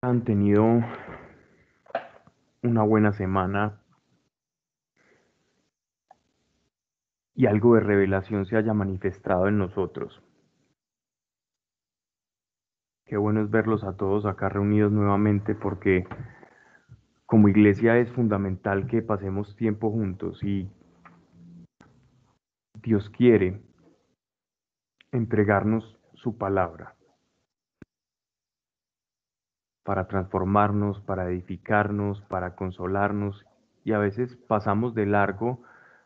han tenido una buena semana y algo de revelación se haya manifestado en nosotros. Qué bueno es verlos a todos acá reunidos nuevamente porque como iglesia es fundamental que pasemos tiempo juntos y Dios quiere entregarnos su palabra para transformarnos, para edificarnos, para consolarnos y a veces pasamos de largo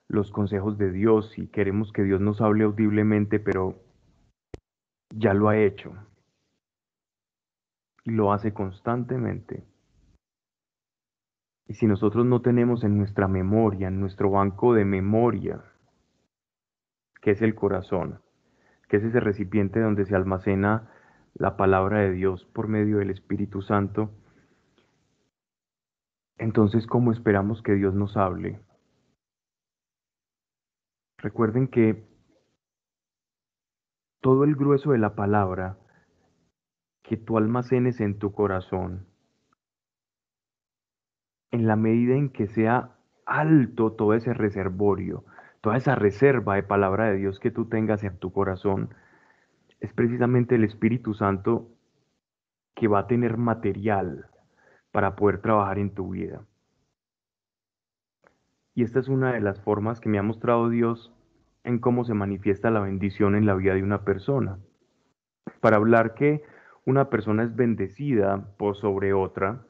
los consejos de Dios y queremos que Dios nos hable audiblemente, pero ya lo ha hecho y lo hace constantemente. Y si nosotros no tenemos en nuestra memoria, en nuestro banco de memoria, que es el corazón, que es ese recipiente donde se almacena la palabra de Dios por medio del Espíritu Santo, entonces ¿cómo esperamos que Dios nos hable? Recuerden que todo el grueso de la palabra que tú almacenes en tu corazón, en la medida en que sea alto todo ese reservorio, toda esa reserva de palabra de Dios que tú tengas en tu corazón, es precisamente el Espíritu Santo que va a tener material para poder trabajar en tu vida. Y esta es una de las formas que me ha mostrado Dios en cómo se manifiesta la bendición en la vida de una persona. Para hablar que una persona es bendecida por sobre otra,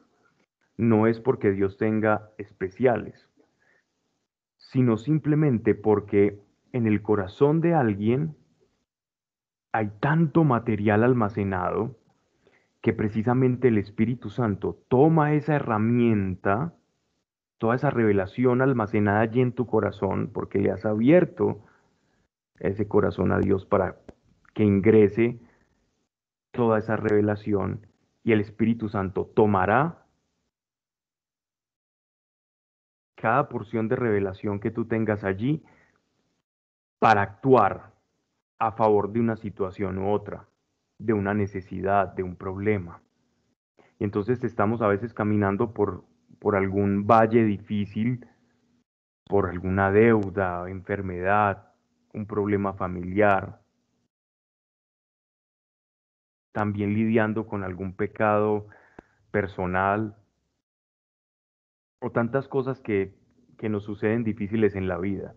no es porque Dios tenga especiales, sino simplemente porque en el corazón de alguien hay tanto material almacenado que precisamente el Espíritu Santo toma esa herramienta, toda esa revelación almacenada allí en tu corazón, porque le has abierto ese corazón a Dios para que ingrese toda esa revelación y el Espíritu Santo tomará cada porción de revelación que tú tengas allí para actuar a favor de una situación u otra, de una necesidad, de un problema. Y entonces estamos a veces caminando por, por algún valle difícil, por alguna deuda, enfermedad, un problema familiar, también lidiando con algún pecado personal o tantas cosas que, que nos suceden difíciles en la vida.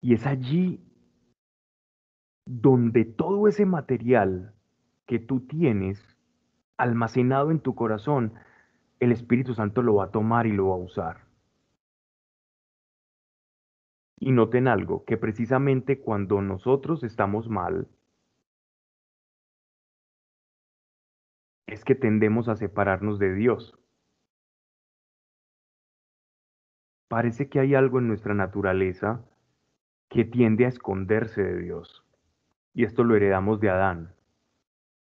Y es allí donde todo ese material que tú tienes almacenado en tu corazón, el Espíritu Santo lo va a tomar y lo va a usar. Y noten algo, que precisamente cuando nosotros estamos mal, es que tendemos a separarnos de Dios. Parece que hay algo en nuestra naturaleza que tiende a esconderse de Dios y esto lo heredamos de Adán.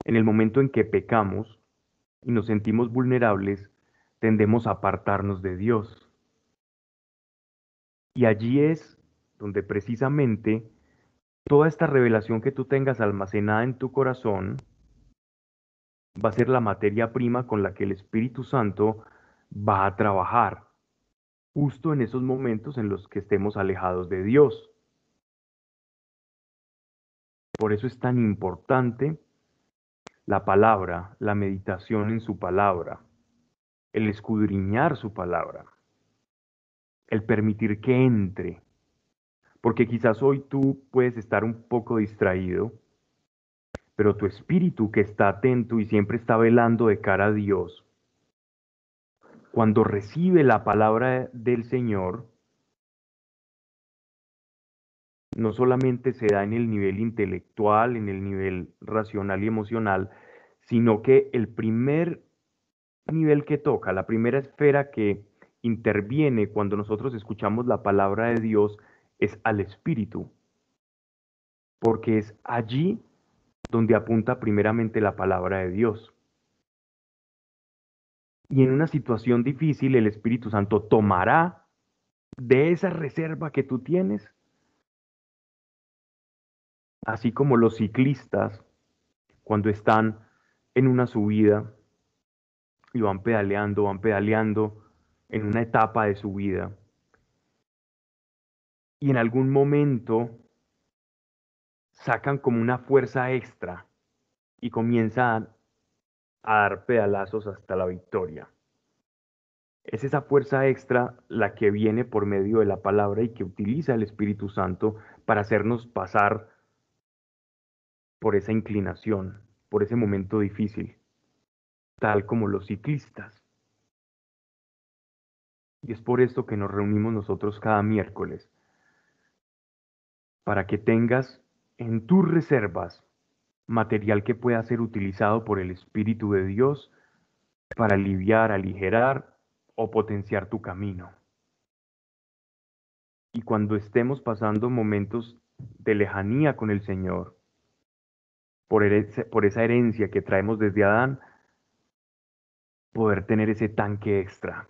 En el momento en que pecamos y nos sentimos vulnerables, tendemos a apartarnos de Dios. Y allí es donde precisamente toda esta revelación que tú tengas almacenada en tu corazón va a ser la materia prima con la que el Espíritu Santo va a trabajar, justo en esos momentos en los que estemos alejados de Dios. Por eso es tan importante la palabra, la meditación en su palabra, el escudriñar su palabra, el permitir que entre. Porque quizás hoy tú puedes estar un poco distraído, pero tu espíritu que está atento y siempre está velando de cara a Dios, cuando recibe la palabra del Señor, no solamente se da en el nivel intelectual, en el nivel racional y emocional, sino que el primer nivel que toca, la primera esfera que interviene cuando nosotros escuchamos la palabra de Dios es al espíritu, porque es allí donde apunta primeramente la palabra de Dios. Y en una situación difícil el Espíritu Santo tomará de esa reserva que tú tienes así como los ciclistas cuando están en una subida y van pedaleando, van pedaleando en una etapa de su vida. Y en algún momento sacan como una fuerza extra y comienzan a dar pedalazos hasta la victoria. Es esa fuerza extra la que viene por medio de la palabra y que utiliza el Espíritu Santo para hacernos pasar por esa inclinación, por ese momento difícil, tal como los ciclistas. Y es por esto que nos reunimos nosotros cada miércoles, para que tengas en tus reservas material que pueda ser utilizado por el Espíritu de Dios para aliviar, aligerar o potenciar tu camino. Y cuando estemos pasando momentos de lejanía con el Señor, por, esa herencia que traemos desde Adán, poder tener ese tanque extra.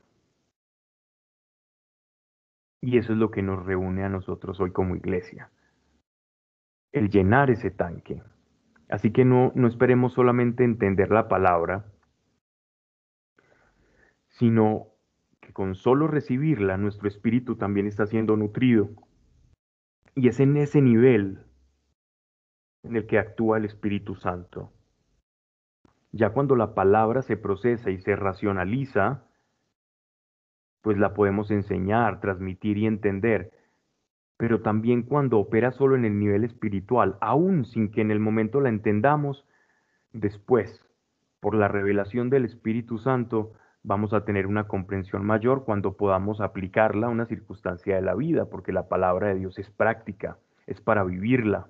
Y eso es lo que nos reúne a nosotros hoy como iglesia. El llenar ese tanque. Así que no, no esperemos solamente entender la palabra, sino que con solo recibirla nuestro espíritu también está siendo nutrido. Y es en ese nivel en el que actúa el Espíritu Santo. Ya cuando la palabra se procesa y se racionaliza, pues la podemos enseñar, transmitir y entender pero también cuando opera solo en el nivel espiritual, aún sin que en el momento la entendamos, después, por la revelación del Espíritu Santo, vamos a tener una comprensión mayor cuando podamos aplicarla a una circunstancia de la vida, porque la palabra de Dios es práctica, es para vivirla.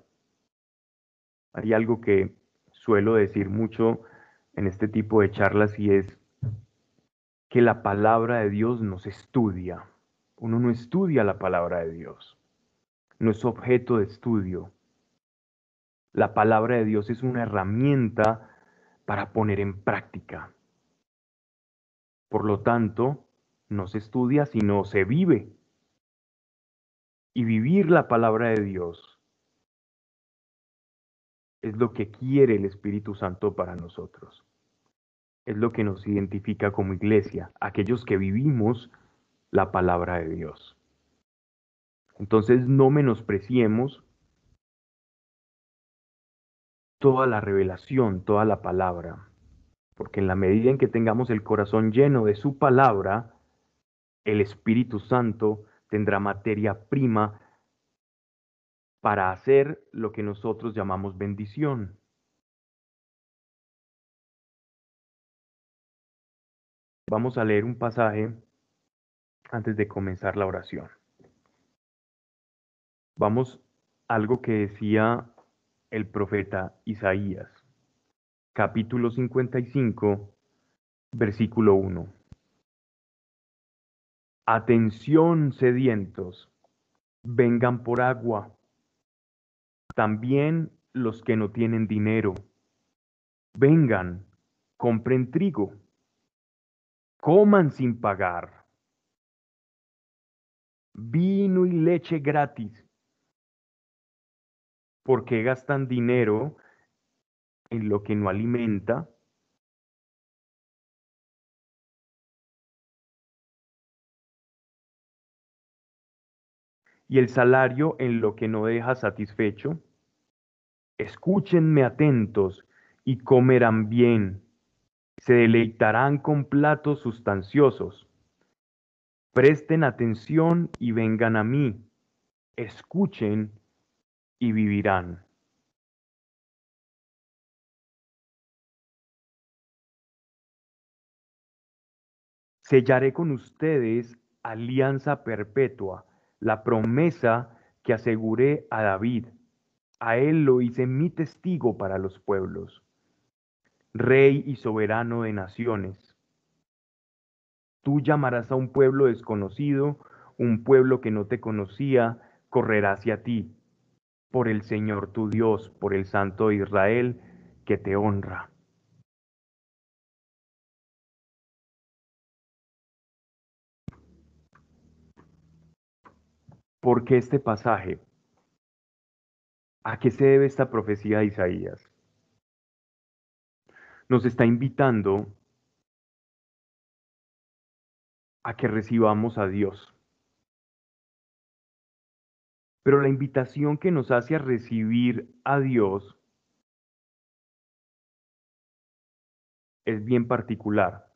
Hay algo que suelo decir mucho en este tipo de charlas y es que la palabra de Dios no se estudia. Uno no estudia la palabra de Dios no es objeto de estudio. La palabra de Dios es una herramienta para poner en práctica. Por lo tanto, no se estudia, sino se vive. Y vivir la palabra de Dios es lo que quiere el Espíritu Santo para nosotros. Es lo que nos identifica como iglesia, aquellos que vivimos la palabra de Dios. Entonces no menospreciemos toda la revelación, toda la palabra, porque en la medida en que tengamos el corazón lleno de su palabra, el Espíritu Santo tendrá materia prima para hacer lo que nosotros llamamos bendición. Vamos a leer un pasaje antes de comenzar la oración. Vamos a algo que decía el profeta Isaías, capítulo 55, versículo 1. Atención sedientos, vengan por agua. También los que no tienen dinero, vengan, compren trigo, coman sin pagar. Vino y leche gratis ¿Por qué gastan dinero en lo que no alimenta? Y el salario en lo que no deja satisfecho. Escúchenme atentos y comerán bien. Se deleitarán con platos sustanciosos. Presten atención y vengan a mí. Escuchen y vivirán. Sellaré con ustedes alianza perpetua, la promesa que aseguré a David. A él lo hice mi testigo para los pueblos, rey y soberano de naciones. Tú llamarás a un pueblo desconocido, un pueblo que no te conocía, correrá hacia ti por el Señor tu Dios, por el Santo de Israel, que te honra. ¿Por qué este pasaje? ¿A qué se debe esta profecía de Isaías? Nos está invitando a que recibamos a Dios. Pero la invitación que nos hace a recibir a Dios es bien particular,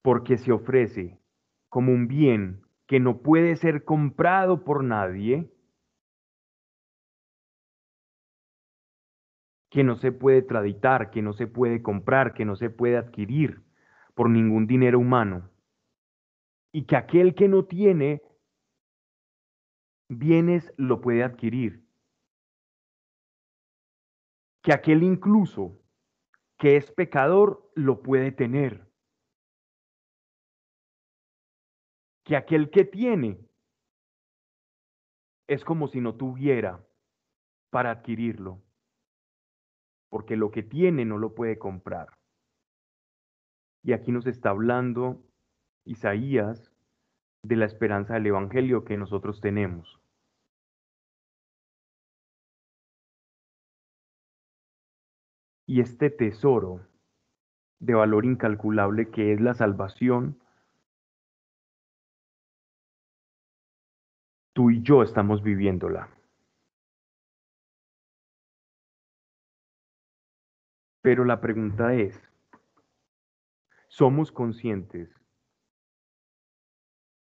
porque se ofrece como un bien que no puede ser comprado por nadie, que no se puede traditar, que no se puede comprar, que no se puede adquirir por ningún dinero humano. Y que aquel que no tiene bienes lo puede adquirir. Que aquel incluso que es pecador lo puede tener. Que aquel que tiene es como si no tuviera para adquirirlo porque lo que tiene no lo puede comprar. Y aquí nos está hablando Isaías de la esperanza del Evangelio que nosotros tenemos. Y este tesoro de valor incalculable que es la salvación, tú y yo estamos viviéndola. Pero la pregunta es, ¿somos conscientes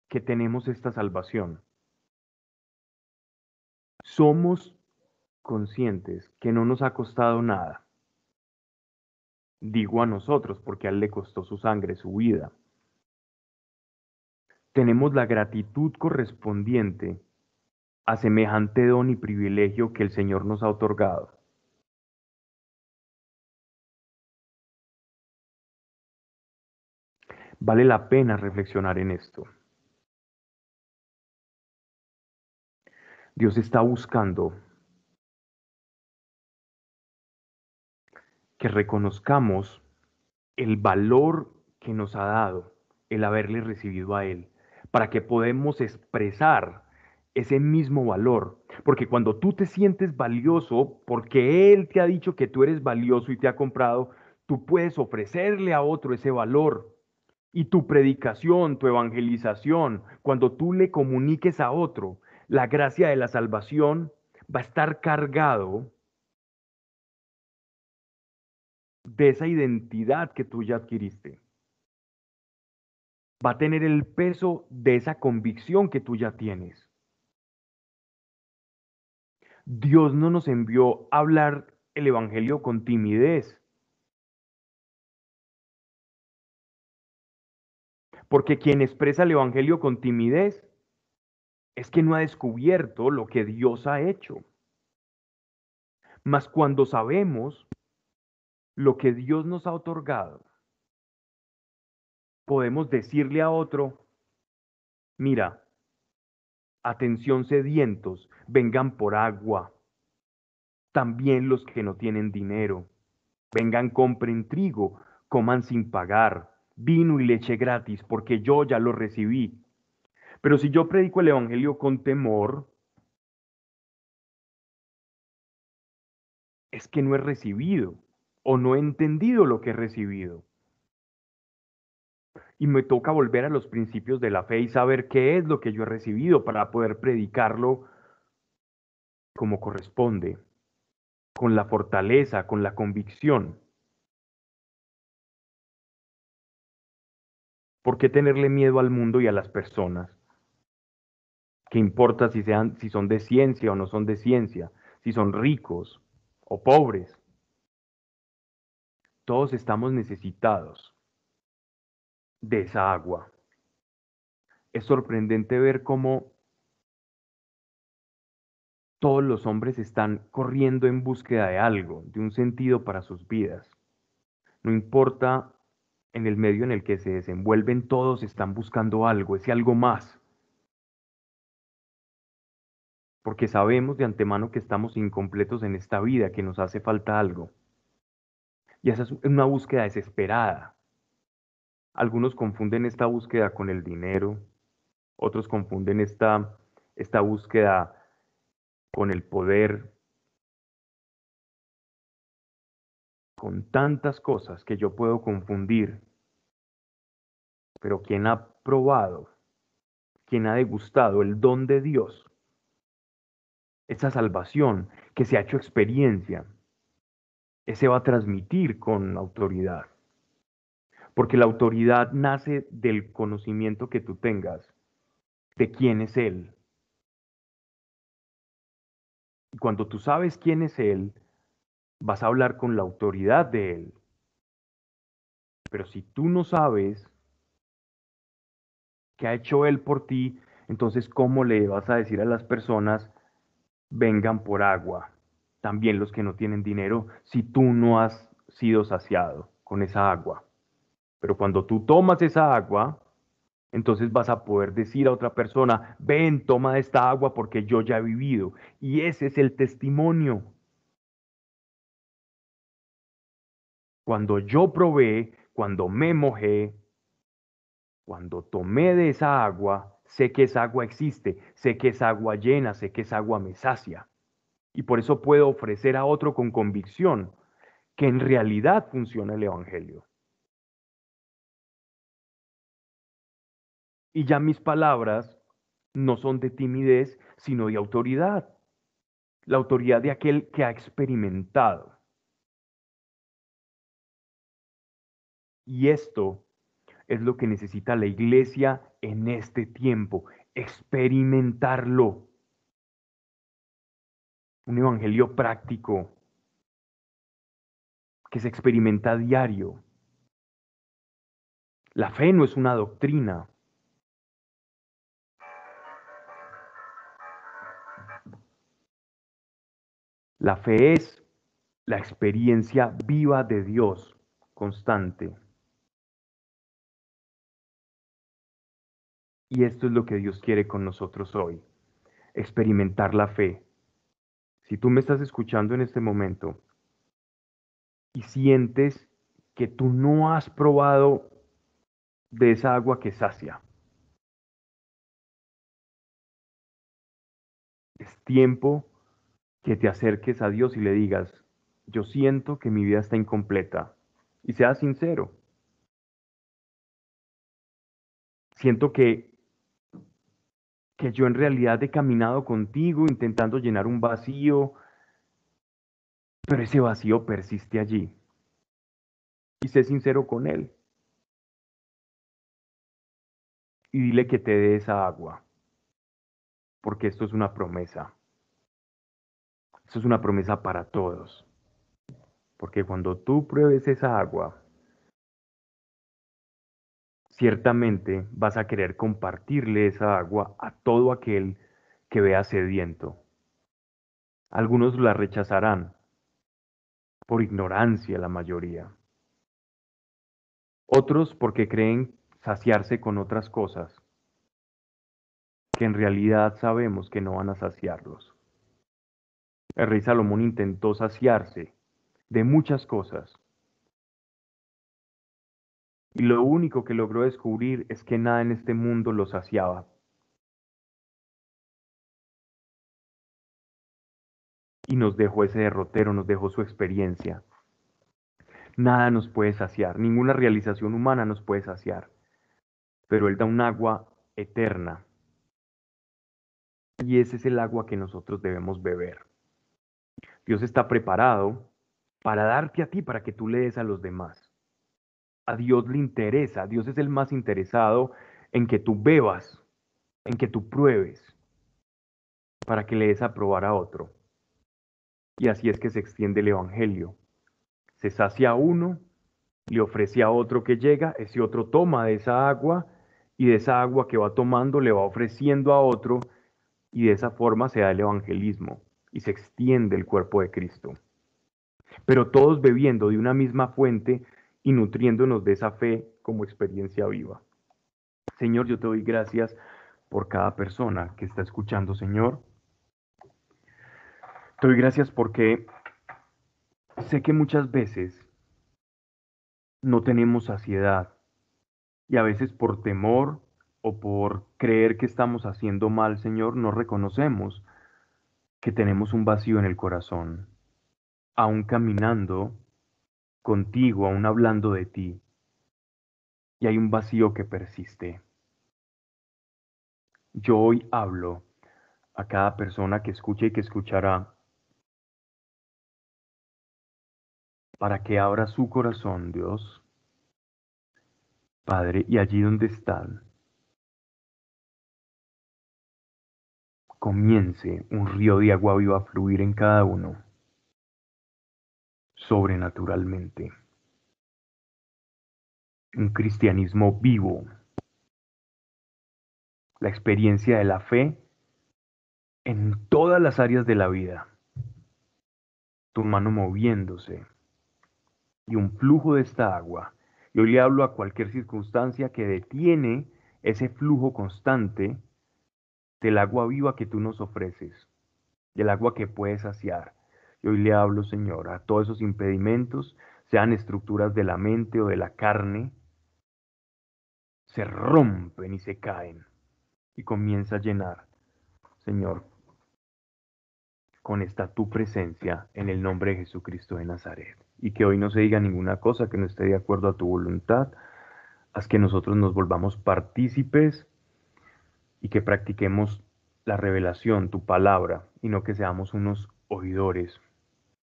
que tenemos esta salvación? ¿Somos conscientes que no nos ha costado nada? Digo a nosotros porque a él le costó su sangre, su vida. Tenemos la gratitud correspondiente a semejante don y privilegio que el Señor nos ha otorgado. Vale la pena reflexionar en esto. Dios está buscando que reconozcamos el valor que nos ha dado el haberle recibido a Él, para que podamos expresar ese mismo valor. Porque cuando tú te sientes valioso, porque Él te ha dicho que tú eres valioso y te ha comprado, tú puedes ofrecerle a otro ese valor. Y tu predicación, tu evangelización, cuando tú le comuniques a otro la gracia de la salvación, va a estar cargado de esa identidad que tú ya adquiriste. Va a tener el peso de esa convicción que tú ya tienes. Dios no nos envió a hablar el Evangelio con timidez. Porque quien expresa el Evangelio con timidez es que no ha descubierto lo que Dios ha hecho. Mas cuando sabemos lo que Dios nos ha otorgado, podemos decirle a otro, mira, atención sedientos, vengan por agua. También los que no tienen dinero, vengan, compren trigo, coman sin pagar vino y leche gratis, porque yo ya lo recibí. Pero si yo predico el Evangelio con temor, es que no he recibido o no he entendido lo que he recibido. Y me toca volver a los principios de la fe y saber qué es lo que yo he recibido para poder predicarlo como corresponde, con la fortaleza, con la convicción. ¿Por qué tenerle miedo al mundo y a las personas? ¿Qué importa si, sean, si son de ciencia o no son de ciencia? Si son ricos o pobres. Todos estamos necesitados de esa agua. Es sorprendente ver cómo todos los hombres están corriendo en búsqueda de algo, de un sentido para sus vidas. No importa en el medio en el que se desenvuelven todos están buscando algo, ese algo más. Porque sabemos de antemano que estamos incompletos en esta vida, que nos hace falta algo. Y esa es una búsqueda desesperada. Algunos confunden esta búsqueda con el dinero, otros confunden esta, esta búsqueda con el poder, con tantas cosas que yo puedo confundir Pero quien ha probado, quien ha degustado el don de Dios, esa salvación que se ha hecho experiencia, ese va a transmitir con autoridad. Porque la autoridad nace del conocimiento que tú tengas de quién es Él. Y cuando tú sabes quién es Él, vas a hablar con la autoridad de Él. Pero si tú no sabes qué ha hecho Él por ti, entonces ¿cómo le vas a decir a las personas, vengan por agua? También los que no tienen dinero, si tú no has sido saciado con esa agua. Pero cuando tú tomas esa agua, entonces vas a poder decir a otra persona, ven, toma esta agua porque yo ya he vivido. Y ese es el testimonio. Cuando yo probé, cuando me mojé, cuando tomé de esa agua, sé que esa agua existe, sé que esa agua llena, sé que esa agua me sacia. Y por eso puedo ofrecer a otro con convicción que en realidad funciona el Evangelio. Y ya mis palabras no son de timidez, sino de autoridad. La autoridad de aquel que ha experimentado. Y esto es lo que necesita la iglesia en este tiempo, experimentarlo. Un evangelio práctico que se experimenta a diario. La fe no es una doctrina. La fe es la experiencia viva de Dios constante. Y esto es lo que Dios quiere con nosotros hoy, experimentar la fe. Si tú me estás escuchando en este momento y sientes que tú no has probado de esa agua que sacia, es tiempo que te acerques a Dios y le digas, yo siento que mi vida está incompleta. Y seas sincero. Siento que que yo en realidad he caminado contigo intentando llenar un vacío, pero ese vacío persiste allí. Y sé sincero con él. Y dile que te dé esa agua, porque esto es una promesa. Esto es una promesa para todos. Porque cuando tú pruebes esa agua, ciertamente vas a querer compartirle esa agua a todo aquel que vea sediento. Algunos la rechazarán, por ignorancia la mayoría. Otros porque creen saciarse con otras cosas, que en realidad sabemos que no van a saciarlos. El rey Salomón intentó saciarse de muchas cosas, y lo único que logró descubrir es que nada en este mundo lo saciaba. Y nos dejó ese derrotero, nos dejó su experiencia. Nada nos puede saciar, ninguna realización humana nos puede saciar. Pero Él da un agua eterna. Y ese es el agua que nosotros debemos beber. Dios está preparado para darte a ti, para que tú le des a los demás a Dios le interesa, Dios es el más interesado en que tú bebas, en que tú pruebes, para que le des a probar a otro. Y así es que se extiende el Evangelio. Se sacia a uno, le ofrece a otro que llega, ese otro toma de esa agua y de esa agua que va tomando le va ofreciendo a otro y de esa forma se da el evangelismo y se extiende el cuerpo de Cristo. Pero todos bebiendo de una misma fuente y nutriéndonos de esa fe como experiencia viva. Señor, yo te doy gracias por cada persona que está escuchando, Señor. Te doy gracias porque sé que muchas veces no tenemos saciedad y a veces por temor o por creer que estamos haciendo mal, Señor, no reconocemos que tenemos un vacío en el corazón. Aún caminando contigo, aún hablando de ti. y hay un vacío que persiste. Yo hoy hablo a cada persona que escuche y que escuchará para que abra su corazón, Dios, Padre, y allí donde están, comience un río de agua viva a fluir en cada uno, sobrenaturalmente. Un cristianismo vivo, la experiencia de la fe en todas las áreas de la vida, tu mano moviéndose y un flujo de esta agua. Y hoy le hablo a cualquier circunstancia que detiene ese flujo constante del agua viva que tú nos ofreces, del agua que puedes saciar. Y hoy le hablo, Señor, a todos esos impedimentos, sean estructuras de la mente o de la carne, se rompen y se caen y comienza a llenar, Señor, con esta tu presencia en el nombre de Jesucristo de Nazaret. Y que hoy no se diga ninguna cosa que no esté de acuerdo a tu voluntad. Haz que nosotros nos volvamos partícipes y que practiquemos la revelación, tu palabra, y no que seamos unos oidores.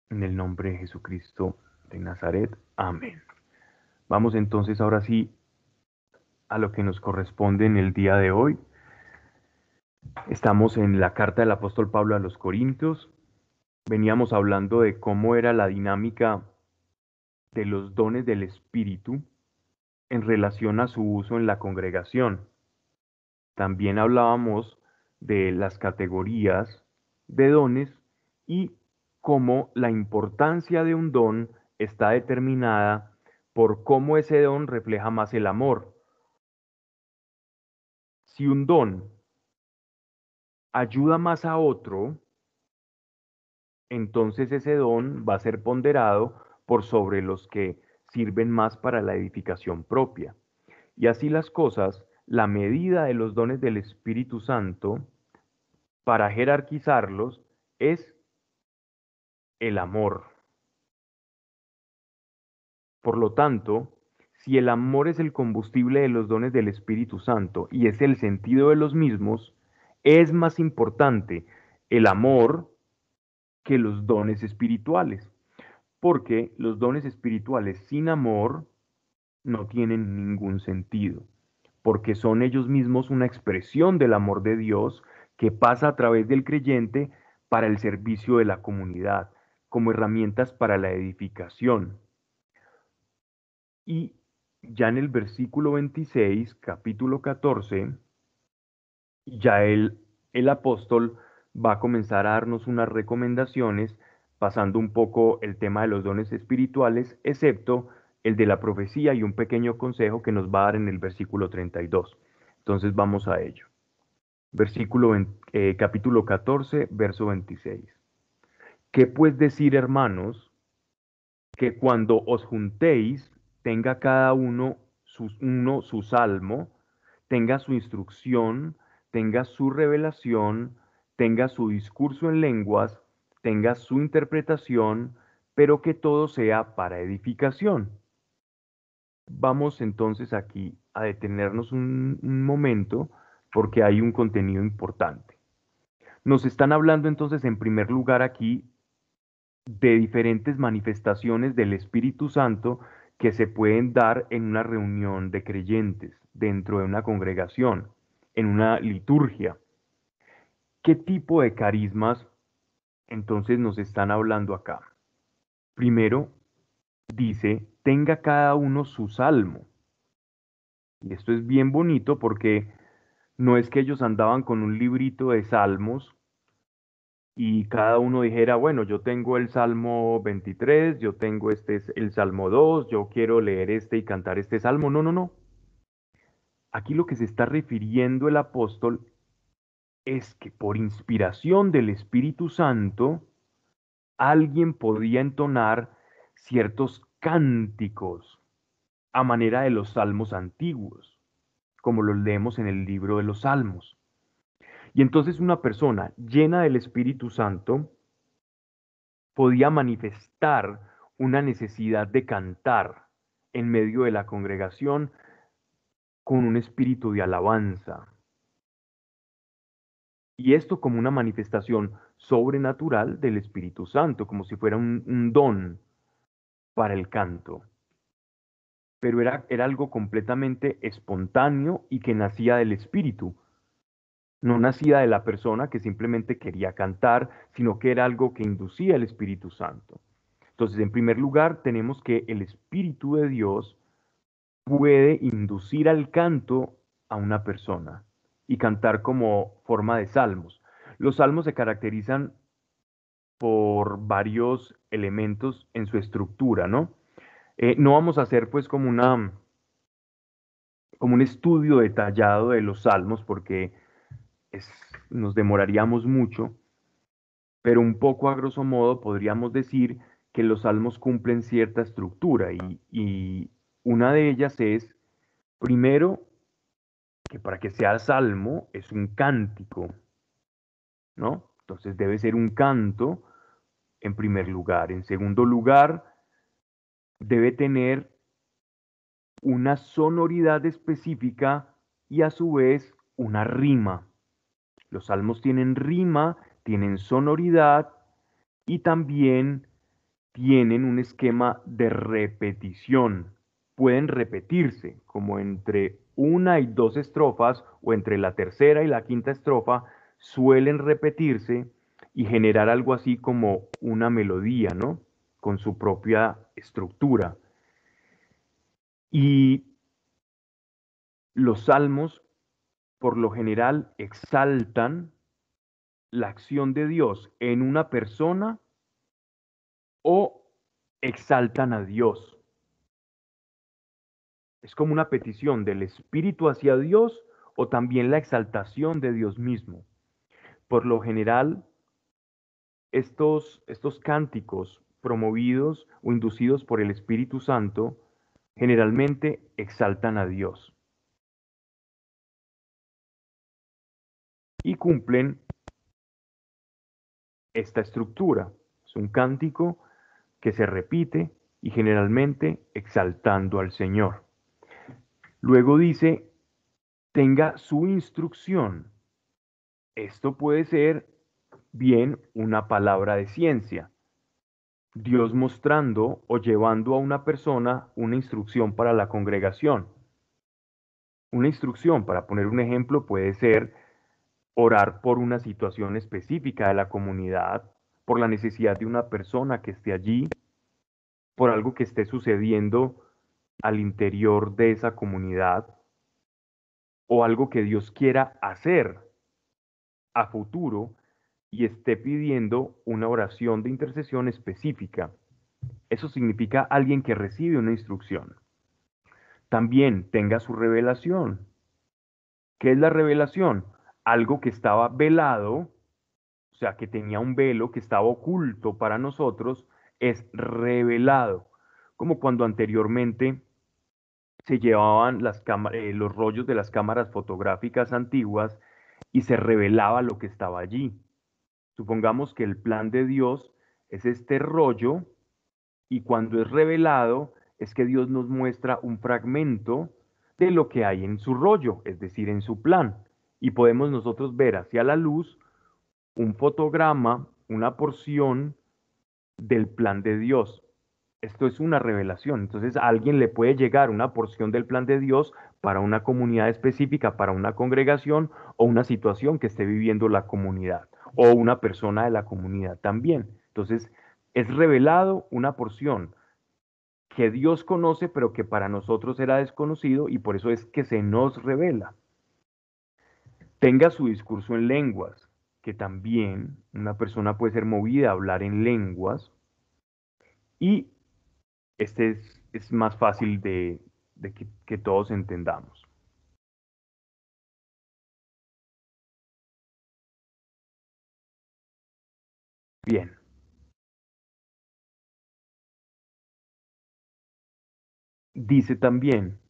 En el nombre de Jesucristo de Nazaret. Amén. Vamos entonces ahora sí a lo que nos corresponde en el día de hoy. Estamos en la carta del apóstol Pablo a los Corintios. Veníamos hablando de cómo era la dinámica de los dones del Espíritu en relación a su uso en la congregación. También hablábamos de las categorías de dones y cómo la importancia de un don está determinada por cómo ese don refleja más el amor. Si un don ayuda más a otro, entonces ese don va a ser ponderado por sobre los que sirven más para la edificación propia. Y así las cosas, la medida de los dones del Espíritu Santo, para jerarquizarlos, es el amor. Por lo tanto, si el amor es el combustible de los dones del Espíritu Santo y es el sentido de los mismos, es más importante el amor que los dones espirituales porque los dones espirituales sin amor no tienen ningún sentido, porque son ellos mismos una expresión del amor de Dios que pasa a través del creyente para el servicio de la comunidad, como herramientas para la edificación. Y ya en el versículo 26, capítulo 14, ya el, el apóstol va a comenzar a darnos unas recomendaciones pasando un poco el tema de los dones espirituales, excepto el de la profecía y un pequeño consejo que nos va a dar en el versículo 32. Entonces vamos a ello. Versículo eh, capítulo 14, verso 26. ¿Qué pues decir, hermanos, que cuando os juntéis tenga cada uno uno su salmo, tenga su instrucción, tenga su revelación, tenga su discurso en lenguas, tenga su interpretación, pero que todo sea para edificación. Vamos entonces aquí a detenernos un, momento porque hay un contenido importante. Nos están hablando entonces en primer lugar aquí de diferentes manifestaciones del Espíritu Santo que se pueden dar en una reunión de creyentes, dentro de una congregación, en una liturgia. ¿Qué tipo de carismas entonces nos están hablando acá. Primero, dice, tenga cada uno su salmo. Y esto es bien bonito porque no es que ellos andaban con un librito de salmos y cada uno dijera, bueno, yo tengo el Salmo 23, yo tengo este el Salmo 2, yo quiero leer este y cantar este salmo. No, no, no. Aquí lo que se está refiriendo el apóstol es que por inspiración del Espíritu Santo, alguien podría entonar ciertos cánticos a manera de los salmos antiguos, como los leemos en el libro de los salmos. Y entonces una persona llena del Espíritu Santo podía manifestar una necesidad de cantar en medio de la congregación con un espíritu de alabanza. Y esto como una manifestación sobrenatural del Espíritu Santo, como si fuera un, don para el canto. Pero era, era algo completamente espontáneo y que nacía del Espíritu. No nacía de la persona que simplemente quería cantar, sino que era algo que inducía el Espíritu Santo. Entonces, en primer lugar, tenemos que el Espíritu de Dios puede inducir al canto a una persona y cantar como forma de salmos. Los salmos se caracterizan por varios elementos en su estructura, ¿no? Eh, no vamos a hacer pues como una como un estudio detallado de los salmos porque nos demoraríamos mucho, pero un poco a grosso modo podríamos decir que los salmos cumplen cierta estructura y, y una de ellas es, primero, que para que sea salmo es un cántico, ¿no? Entonces debe ser un canto en primer lugar. En segundo lugar, debe tener una sonoridad específica y a su vez una rima. Los salmos tienen rima, tienen sonoridad y también tienen un esquema de repetición. Pueden repetirse, como entre una y dos estrofas o entre la tercera y la quinta estrofa suelen repetirse y generar algo así como una melodía, ¿no? Con su propia estructura. Y los salmos, por lo general, exaltan la acción de Dios en una persona o exaltan a Dios es como una petición del Espíritu hacia Dios o también la exaltación de Dios mismo. Por lo general, estos, estos cánticos promovidos o inducidos por el Espíritu Santo generalmente exaltan a Dios. Y cumplen esta estructura. Es un cántico que se repite y generalmente exaltando al Señor. Luego dice, tenga su instrucción. Esto puede ser bien una palabra de ciencia. Dios mostrando o llevando a una persona una instrucción para la congregación. Una instrucción, para poner un ejemplo, puede ser orar por una situación específica de la comunidad, por la necesidad de una persona que esté allí, por algo que esté sucediendo al interior de esa comunidad o algo que Dios quiera hacer a futuro y esté pidiendo una oración de intercesión específica. Eso significa alguien que recibe una instrucción. También tenga su revelación. ¿Qué es la revelación? Algo que estaba velado, o sea, que tenía un velo que estaba oculto para nosotros, es revelado. Como cuando anteriormente se llevaban las eh, los rollos de las cámaras fotográficas antiguas y se revelaba lo que estaba allí. Supongamos que el plan de Dios es este rollo y cuando es revelado es que Dios nos muestra un fragmento de lo que hay en su rollo, es decir, en su plan. Y podemos nosotros ver hacia la luz un fotograma, una porción del plan de Dios. Esto es una revelación. Entonces a alguien le puede llegar una porción del plan de Dios para una comunidad específica, para una congregación o una situación que esté viviendo la comunidad o una persona de la comunidad también. Entonces es revelado una porción que Dios conoce pero que para nosotros era desconocido y por eso es que se nos revela. Tenga su discurso en lenguas, que también una persona puede ser movida a hablar en lenguas y este es, más fácil de, que, que todos entendamos. Bien. Dice también,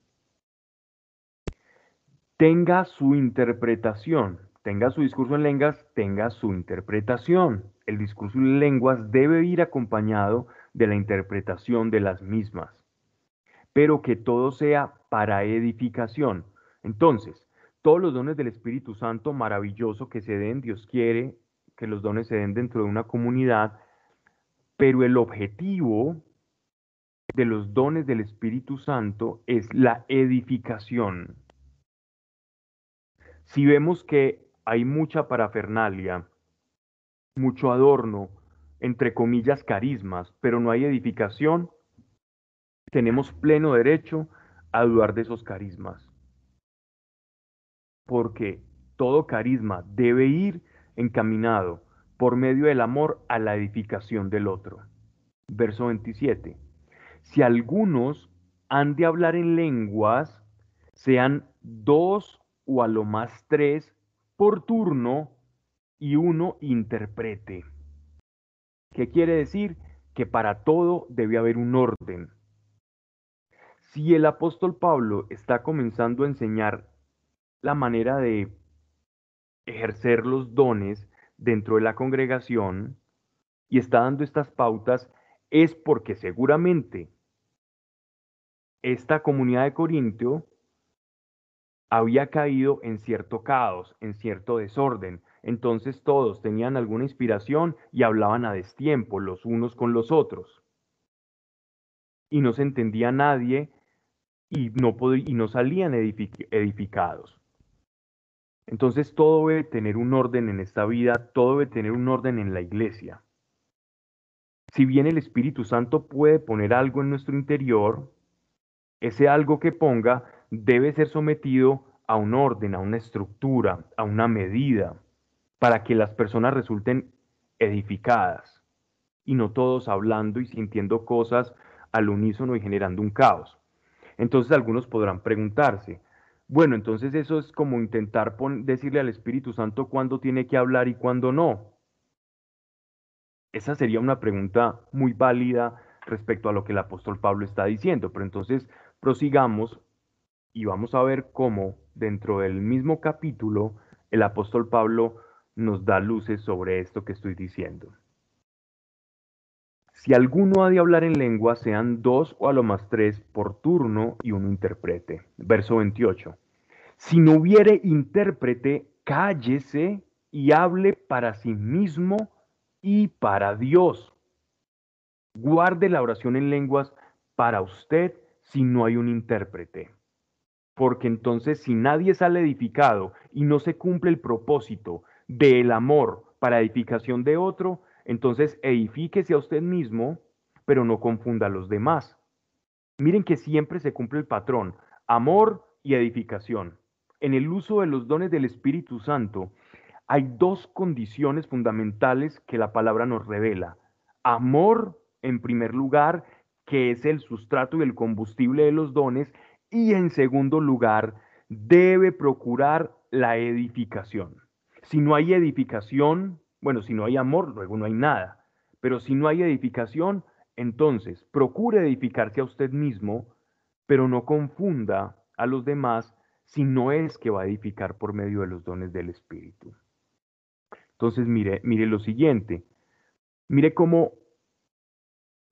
tenga su interpretación, tenga su discurso en lenguas, tenga su interpretación. El discurso en lenguas debe ir acompañado de la interpretación de las mismas, pero que todo sea para edificación. Entonces, todos los dones del Espíritu Santo, maravilloso que se den, Dios quiere que los dones se den dentro de una comunidad, pero el objetivo de los dones del Espíritu Santo es la edificación. Si vemos que hay mucha parafernalia, mucho adorno, entre comillas, carismas, pero no hay edificación, tenemos pleno derecho a dudar de esos carismas. Porque todo carisma debe ir encaminado por medio del amor a la edificación del otro. Verso 27. Si algunos han de hablar en lenguas, sean dos o a lo más tres por turno y uno interprete. ¿Qué quiere decir? Que para todo debe haber un orden. Si el apóstol Pablo está comenzando a enseñar la manera de ejercer los dones dentro de la congregación y está dando estas pautas, es porque seguramente esta comunidad de Corintio había caído en cierto caos, en cierto desorden. Entonces todos tenían alguna inspiración y hablaban a destiempo los unos con los otros. Y no se entendía nadie y no, y no salían edificados. Entonces todo debe tener un orden en esta vida, todo debe tener un orden en la iglesia. Si bien el Espíritu Santo puede poner algo en nuestro interior, ese algo que ponga debe ser sometido a un orden, a una estructura, a una medida, para que las personas resulten edificadas y no todos hablando y sintiendo cosas al unísono y generando un caos. Entonces algunos podrán preguntarse, bueno, entonces eso es como intentar decirle al Espíritu Santo cuándo tiene que hablar y cuándo no. Esa sería una pregunta muy válida respecto a lo que el apóstol Pablo está diciendo, pero entonces prosigamos y vamos a ver cómo dentro del mismo capítulo el apóstol Pablo nos da luces sobre esto que estoy diciendo. Si alguno ha de hablar en lengua, sean dos o a lo más tres por turno y uno interprete. Verso 28. Si no hubiere intérprete, cállese y hable para sí mismo y para Dios. Guarde la oración en lenguas para usted si no hay un intérprete porque entonces si nadie sale edificado y no se cumple el propósito del amor para edificación de otro, entonces edifíquese a usted mismo, pero no confunda a los demás. Miren que siempre se cumple el patrón, amor y edificación. En el uso de los dones del Espíritu Santo hay dos condiciones fundamentales que la palabra nos revela. Amor, en primer lugar, que es el sustrato y el combustible de los dones, y en segundo lugar, debe procurar la edificación. Si no hay edificación, bueno, si no hay amor, luego no hay nada. Pero si no hay edificación, entonces procure edificarse a usted mismo, pero no confunda a los demás si no es que va a edificar por medio de los dones del Espíritu. Entonces, mire, mire lo siguiente. Mire cómo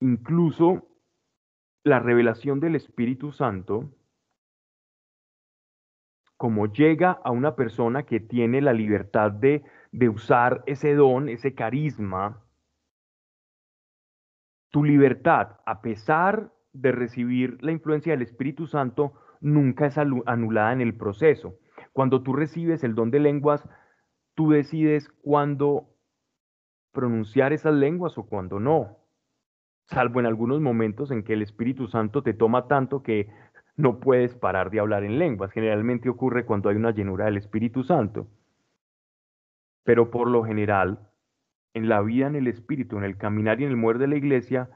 incluso la revelación del Espíritu Santo como llega a una persona que tiene la libertad de, de usar ese don, ese carisma, tu libertad, a pesar de recibir la influencia del Espíritu Santo, nunca es anulada en el proceso. Cuando tú recibes el don de lenguas, tú decides cuándo pronunciar esas lenguas o cuándo no. Salvo en algunos momentos en que el Espíritu Santo te toma tanto que no puedes parar de hablar en lenguas. Generalmente ocurre cuando hay una llenura del Espíritu Santo. Pero por lo general, en la vida en el Espíritu, en el caminar y en el muer de la iglesia,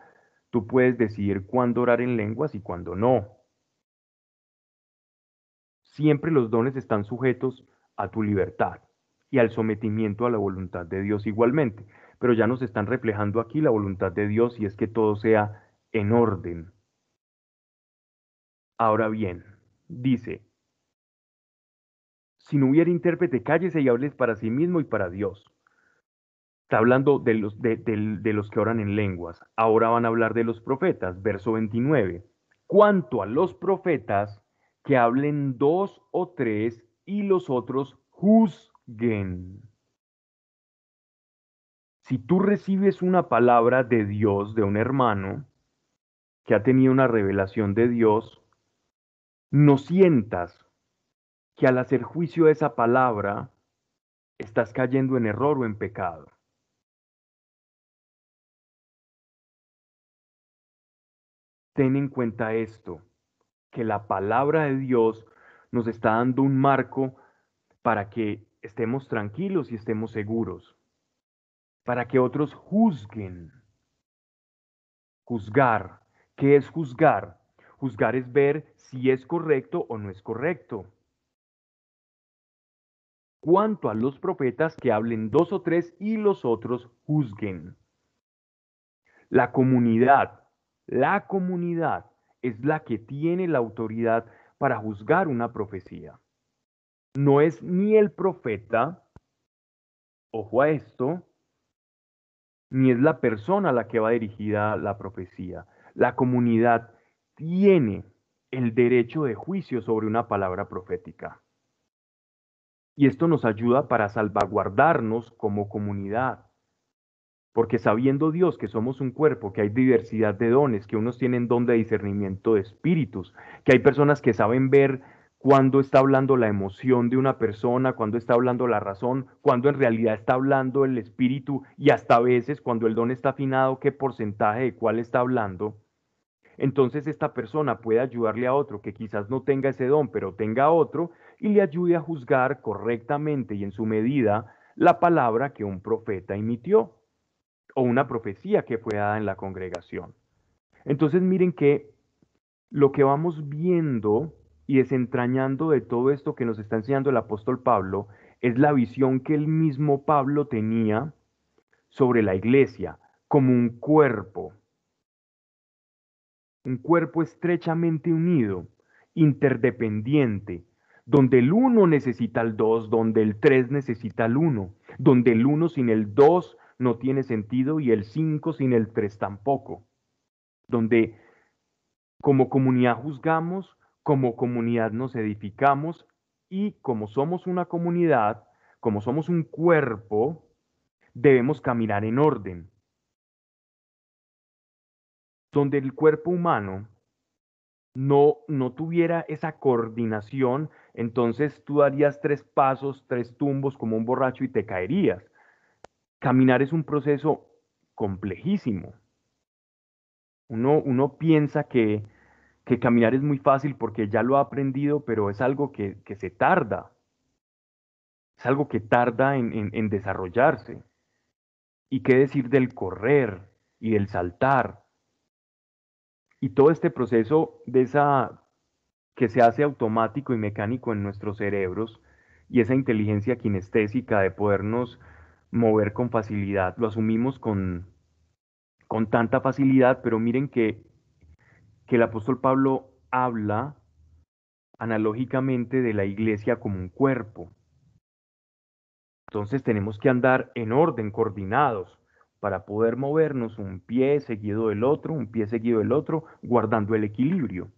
tú puedes decidir cuándo orar en lenguas y cuándo no. Siempre los dones están sujetos a tu libertad y al sometimiento a la voluntad de Dios igualmente. Pero ya nos están reflejando aquí la voluntad de Dios y es que todo sea en orden, Ahora bien, dice, si no hubiera intérprete, cállese y hables para sí mismo y para Dios. Está hablando de los, de, los que oran en lenguas. Ahora van a hablar de los profetas, verso 29. Cuanto a los profetas, que hablen dos o tres y los otros juzguen. Si tú recibes una palabra de Dios de un hermano que ha tenido una revelación de Dios, no sientas que al hacer juicio de esa palabra estás cayendo en error o en pecado. Ten en cuenta esto, que la palabra de Dios nos está dando un marco para que estemos tranquilos y estemos seguros, para que otros juzguen. Juzgar. ¿Qué es juzgar? Juzgar es ver si es correcto o no es correcto cuanto a los profetas que hablen dos o tres y los otros juzguen. La comunidad, la comunidad es la que tiene la autoridad para juzgar una profecía. No es ni el profeta, ojo a esto, ni es la persona a la que va dirigida la profecía. La comunidad tiene el derecho de juicio sobre una palabra profética. Y esto nos ayuda para salvaguardarnos como comunidad. Porque sabiendo Dios que somos un cuerpo, que hay diversidad de dones, que unos tienen don de discernimiento de espíritus, que hay personas que saben ver cuándo está hablando la emoción de una persona, cuándo está hablando la razón, cuándo en realidad está hablando el espíritu y hasta a veces cuando el don está afinado, qué porcentaje de cuál está hablando. Entonces esta persona puede ayudarle a otro que quizás no tenga ese don, pero tenga otro, y le ayude a juzgar correctamente y en su medida la palabra que un profeta emitió o una profecía que fue dada en la congregación. Entonces miren que lo que vamos viendo y desentrañando de todo esto que nos está enseñando el apóstol Pablo es la visión que el mismo Pablo tenía sobre la iglesia como un cuerpo, un cuerpo estrechamente unido, interdependiente, donde el uno necesita al dos, donde el tres necesita al uno, donde el uno sin el dos no tiene sentido y el cinco sin el tres tampoco, donde como comunidad juzgamos, como comunidad nos edificamos y como somos una comunidad, como somos un cuerpo, debemos caminar en orden. Donde el cuerpo humano no, no tuviera esa coordinación, entonces tú darías tres pasos, tres tumbos como un borracho y te caerías. Caminar es un proceso complejísimo. Uno, uno piensa que, que, caminar es muy fácil porque ya lo ha aprendido, pero es algo que, se tarda. Es algo que tarda en, en desarrollarse. ¿Y qué decir del correr y del saltar? Y todo este proceso de esa que se hace automático y mecánico en nuestros cerebros y esa inteligencia kinestésica de podernos mover con facilidad, lo asumimos con, con tanta facilidad, pero miren que, que el apóstol Pablo habla analógicamente de la iglesia como un cuerpo. Entonces tenemos que andar en orden, coordinados, para poder movernos un pie seguido del otro, un pie seguido del otro, guardando el equilibrio.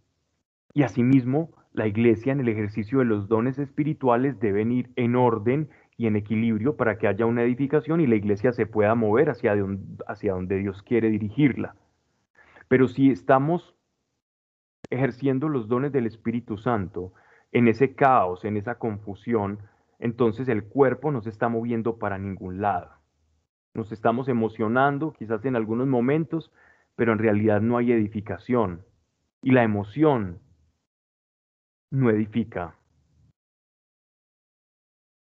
Y asimismo, la iglesia en el ejercicio de los dones espirituales deben ir en orden y en equilibrio para que haya una edificación y la iglesia se pueda mover hacia, donde, hacia donde Dios quiere dirigirla. Pero si estamos ejerciendo los dones del Espíritu Santo en ese caos, en esa confusión, entonces el cuerpo no se está moviendo para ningún lado. Nos estamos emocionando, quizás en algunos momentos, pero en realidad no hay edificación. Y la emoción no edifica.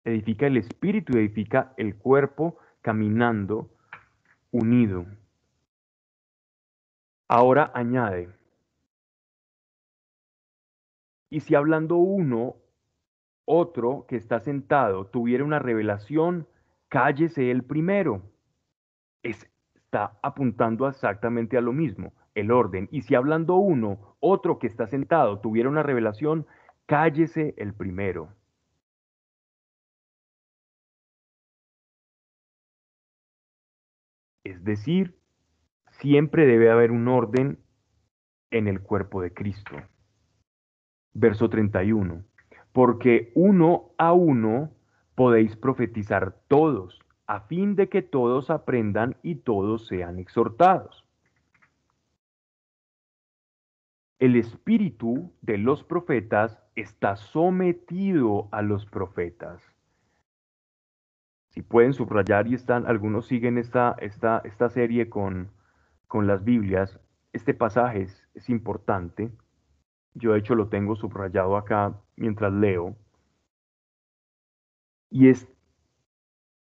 Edifica el espíritu y edifica el cuerpo caminando unido. Ahora añade, y si hablando uno, otro que está sentado tuviera una revelación, cállese el primero. está apuntando exactamente a lo mismo, el orden. Y si hablando uno, otro que está sentado tuviera una revelación, cállese el primero. Es decir, siempre debe haber un orden en el cuerpo de Cristo. verso 31. Porque uno a uno podéis profetizar todos, a fin de que todos aprendan y todos sean exhortados. El espíritu de los profetas está sometido a los profetas. Si pueden subrayar y están, algunos siguen esta, esta, esta serie con, con las Biblias, este pasaje es, es importante. Yo de hecho lo tengo subrayado acá mientras leo. Y, es,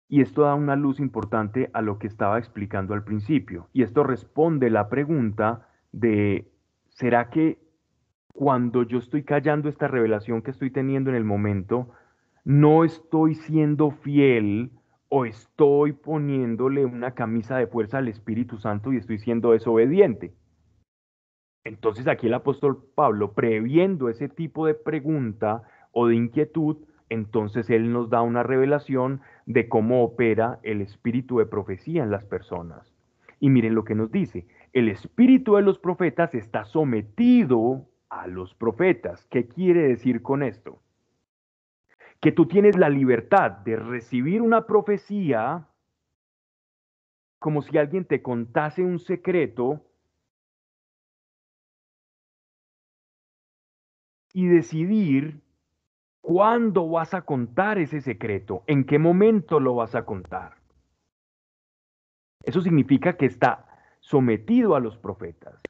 y esto da una luz importante a lo que estaba explicando al principio. Y esto responde la pregunta de, ¿será que cuando yo estoy callando esta revelación que estoy teniendo en el momento, no estoy siendo fiel o estoy poniéndole una camisa de fuerza al Espíritu Santo y estoy siendo desobediente? Entonces aquí el apóstol Pablo, previendo ese tipo de pregunta o de inquietud, entonces él nos da una revelación de cómo opera el espíritu de profecía en las personas. Y miren lo que nos dice, el espíritu de los profetas está sometido a los profetas. ¿Qué quiere decir con esto? Que tú tienes la libertad de recibir una profecía como si alguien te contase un secreto y decidir cuándo vas a contar ese secreto, en qué momento lo vas a contar. Eso significa que está sometido a los profetas,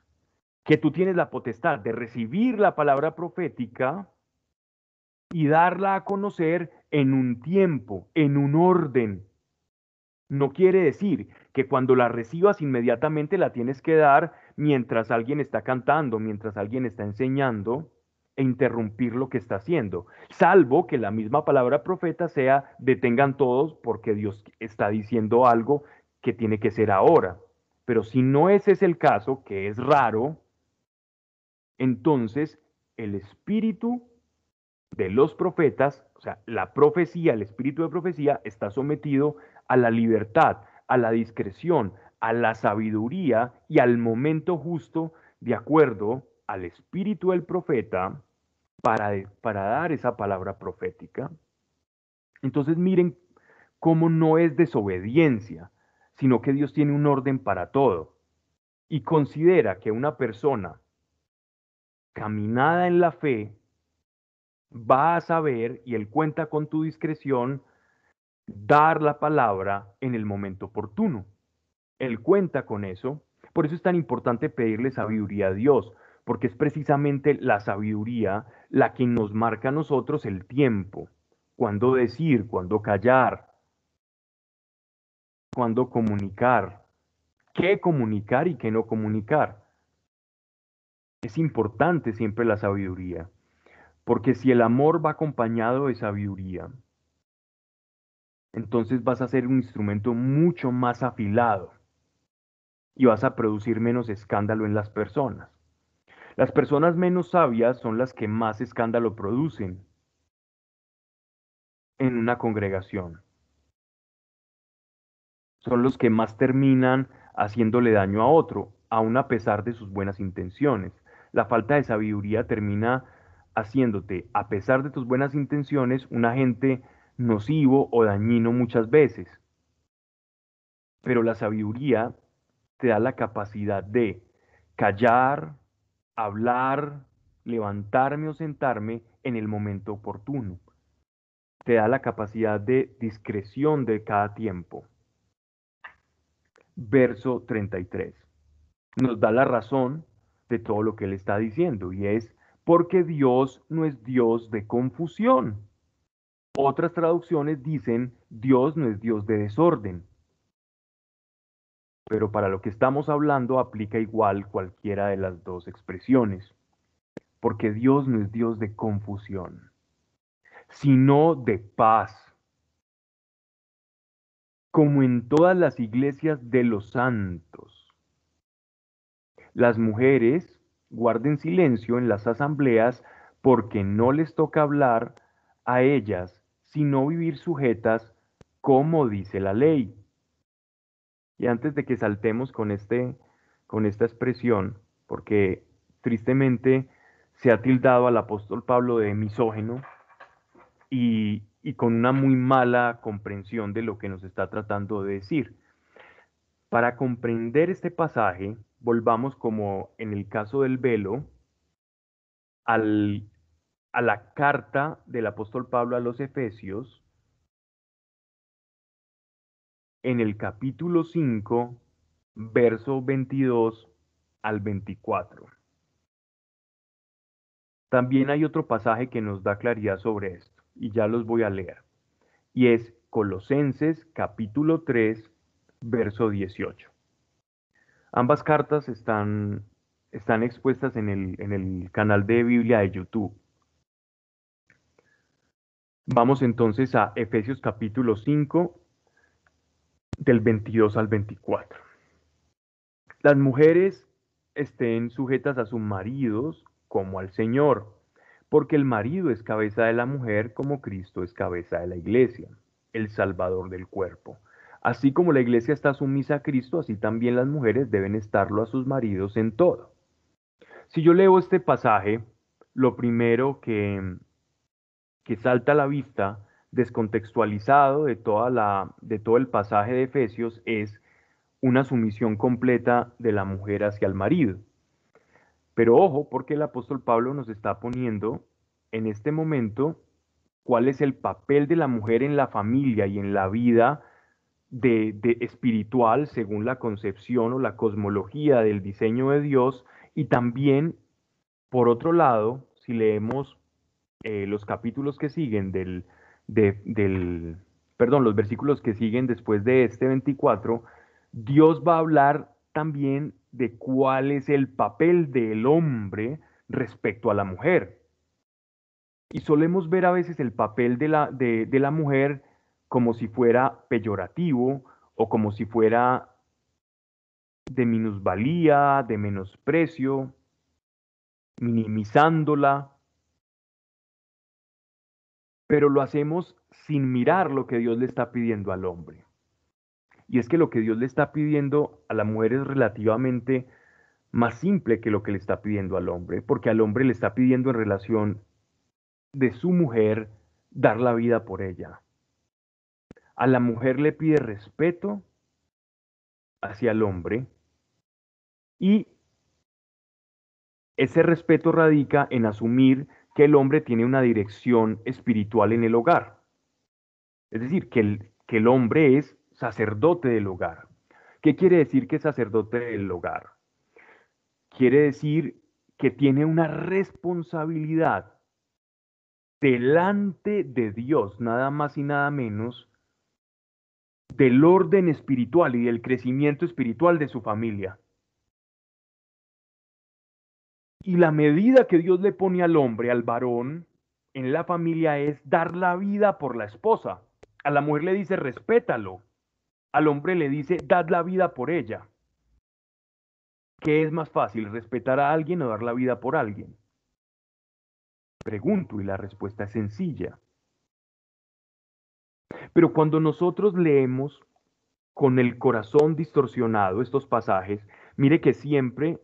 que tú tienes la potestad de recibir la palabra profética y darla a conocer en un tiempo, en un orden. No quiere decir que cuando la recibas inmediatamente la tienes que dar mientras alguien está cantando, mientras alguien está enseñando, e interrumpir lo que está haciendo, salvo que la misma palabra profeta sea detengan todos porque Dios está diciendo algo que tiene que ser ahora. Pero si no ese es el caso, que es raro, entonces el espíritu de los profetas, o sea, la profecía, el espíritu de profecía está sometido a la libertad, a la discreción, a la sabiduría y al momento justo de acuerdo al espíritu del profeta para, para dar esa palabra profética. Entonces miren cómo no es desobediencia, sino que Dios tiene un orden para todo. Y considera que una persona caminada en la fe va a saber, y Él cuenta con tu discreción, dar la palabra en el momento oportuno. Él cuenta con eso. Por eso es tan importante pedirle sabiduría a Dios, porque es precisamente la sabiduría la que nos marca a nosotros el tiempo, cuándo decir, cuándo callar, cuándo comunicar, qué comunicar y qué no comunicar. Es importante siempre la sabiduría, porque si el amor va acompañado de sabiduría, entonces vas a ser un instrumento mucho más afilado y vas a producir menos escándalo en las personas. Las personas menos sabias son las que más escándalo producen en una congregación. Son los que más terminan haciéndole daño a otro, aun a pesar de sus buenas intenciones. La falta de sabiduría termina haciéndote, a pesar de tus buenas intenciones, un agente nocivo o dañino muchas veces. Pero la sabiduría te da la capacidad de callar, hablar, levantarme o sentarme en el momento oportuno. Te da la capacidad de discreción de cada tiempo. Verso 33. Nos da la razón de todo lo que él está diciendo y es porque Dios no es Dios de confusión. Otras traducciones dicen Dios no es Dios de desorden pero para lo que estamos hablando aplica igual cualquiera de las dos expresiones, porque Dios no es Dios de confusión, sino de paz, como en todas las iglesias de los santos. Las mujeres guarden silencio en las asambleas porque no les toca hablar a ellas, sino vivir sujetas como dice la ley y antes de que saltemos con, este, con esta expresión, porque tristemente se ha tildado al apóstol Pablo de misógeno y, y con una muy mala comprensión de lo que nos está tratando de decir. Para comprender este pasaje, volvamos como en el caso del velo, al, a la carta del apóstol Pablo a los Efesios, en el capítulo 5, verso 22 al 24. También hay otro pasaje que nos da claridad sobre esto, y ya los voy a leer. Y es Colosenses capítulo 3, verso 18. Ambas cartas están, están expuestas en el, en el canal de Biblia de YouTube. Vamos entonces a Efesios capítulo 5, del 22 al 24. Las mujeres estén sujetas a sus maridos como al Señor, porque el marido es cabeza de la mujer como Cristo es cabeza de la iglesia, el Salvador del cuerpo. Así como la iglesia está sumisa a Cristo, así también las mujeres deben estarlo a sus maridos en todo. Si yo leo este pasaje, lo primero que, que salta a la vista, descontextualizado de, toda la, de todo el pasaje de Efesios, es una sumisión completa de la mujer hacia el marido. Pero ojo, porque el apóstol Pablo nos está poniendo en este momento cuál es el papel de la mujer en la familia y en la vida de, de, espiritual según la concepción o la cosmología del diseño de Dios y también, por otro lado, si leemos eh, los capítulos que siguen del, del, perdón, los versículos que siguen después de este 24, Dios va a hablar también de cuál es el papel del hombre respecto a la mujer. Y solemos ver a veces el papel de la, de, de la mujer como si fuera peyorativo o como si fuera de minusvalía, de menosprecio, minimizándola pero lo hacemos sin mirar lo que Dios le está pidiendo al hombre. Y es que lo que Dios le está pidiendo a la mujer es relativamente más simple que lo que le está pidiendo al hombre, porque al hombre le está pidiendo en relación de su mujer dar la vida por ella. A la mujer le pide respeto hacia el hombre y ese respeto radica en asumir que el hombre tiene una dirección espiritual en el hogar. Es decir, que el, que el hombre es sacerdote del hogar. ¿Qué quiere decir que es sacerdote del hogar? Quiere decir que tiene una responsabilidad delante de Dios, nada más y nada menos, del orden espiritual y del crecimiento espiritual de su familia. Y la medida que Dios le pone al hombre, al varón, en la familia es dar la vida por la esposa. A la mujer le dice respétalo. Al hombre le dice dad la vida por ella. ¿Qué es más fácil, respetar a alguien o dar la vida por alguien? Pregunto y la respuesta es sencilla. Pero cuando nosotros leemos con el corazón distorsionado estos pasajes, mire que siempre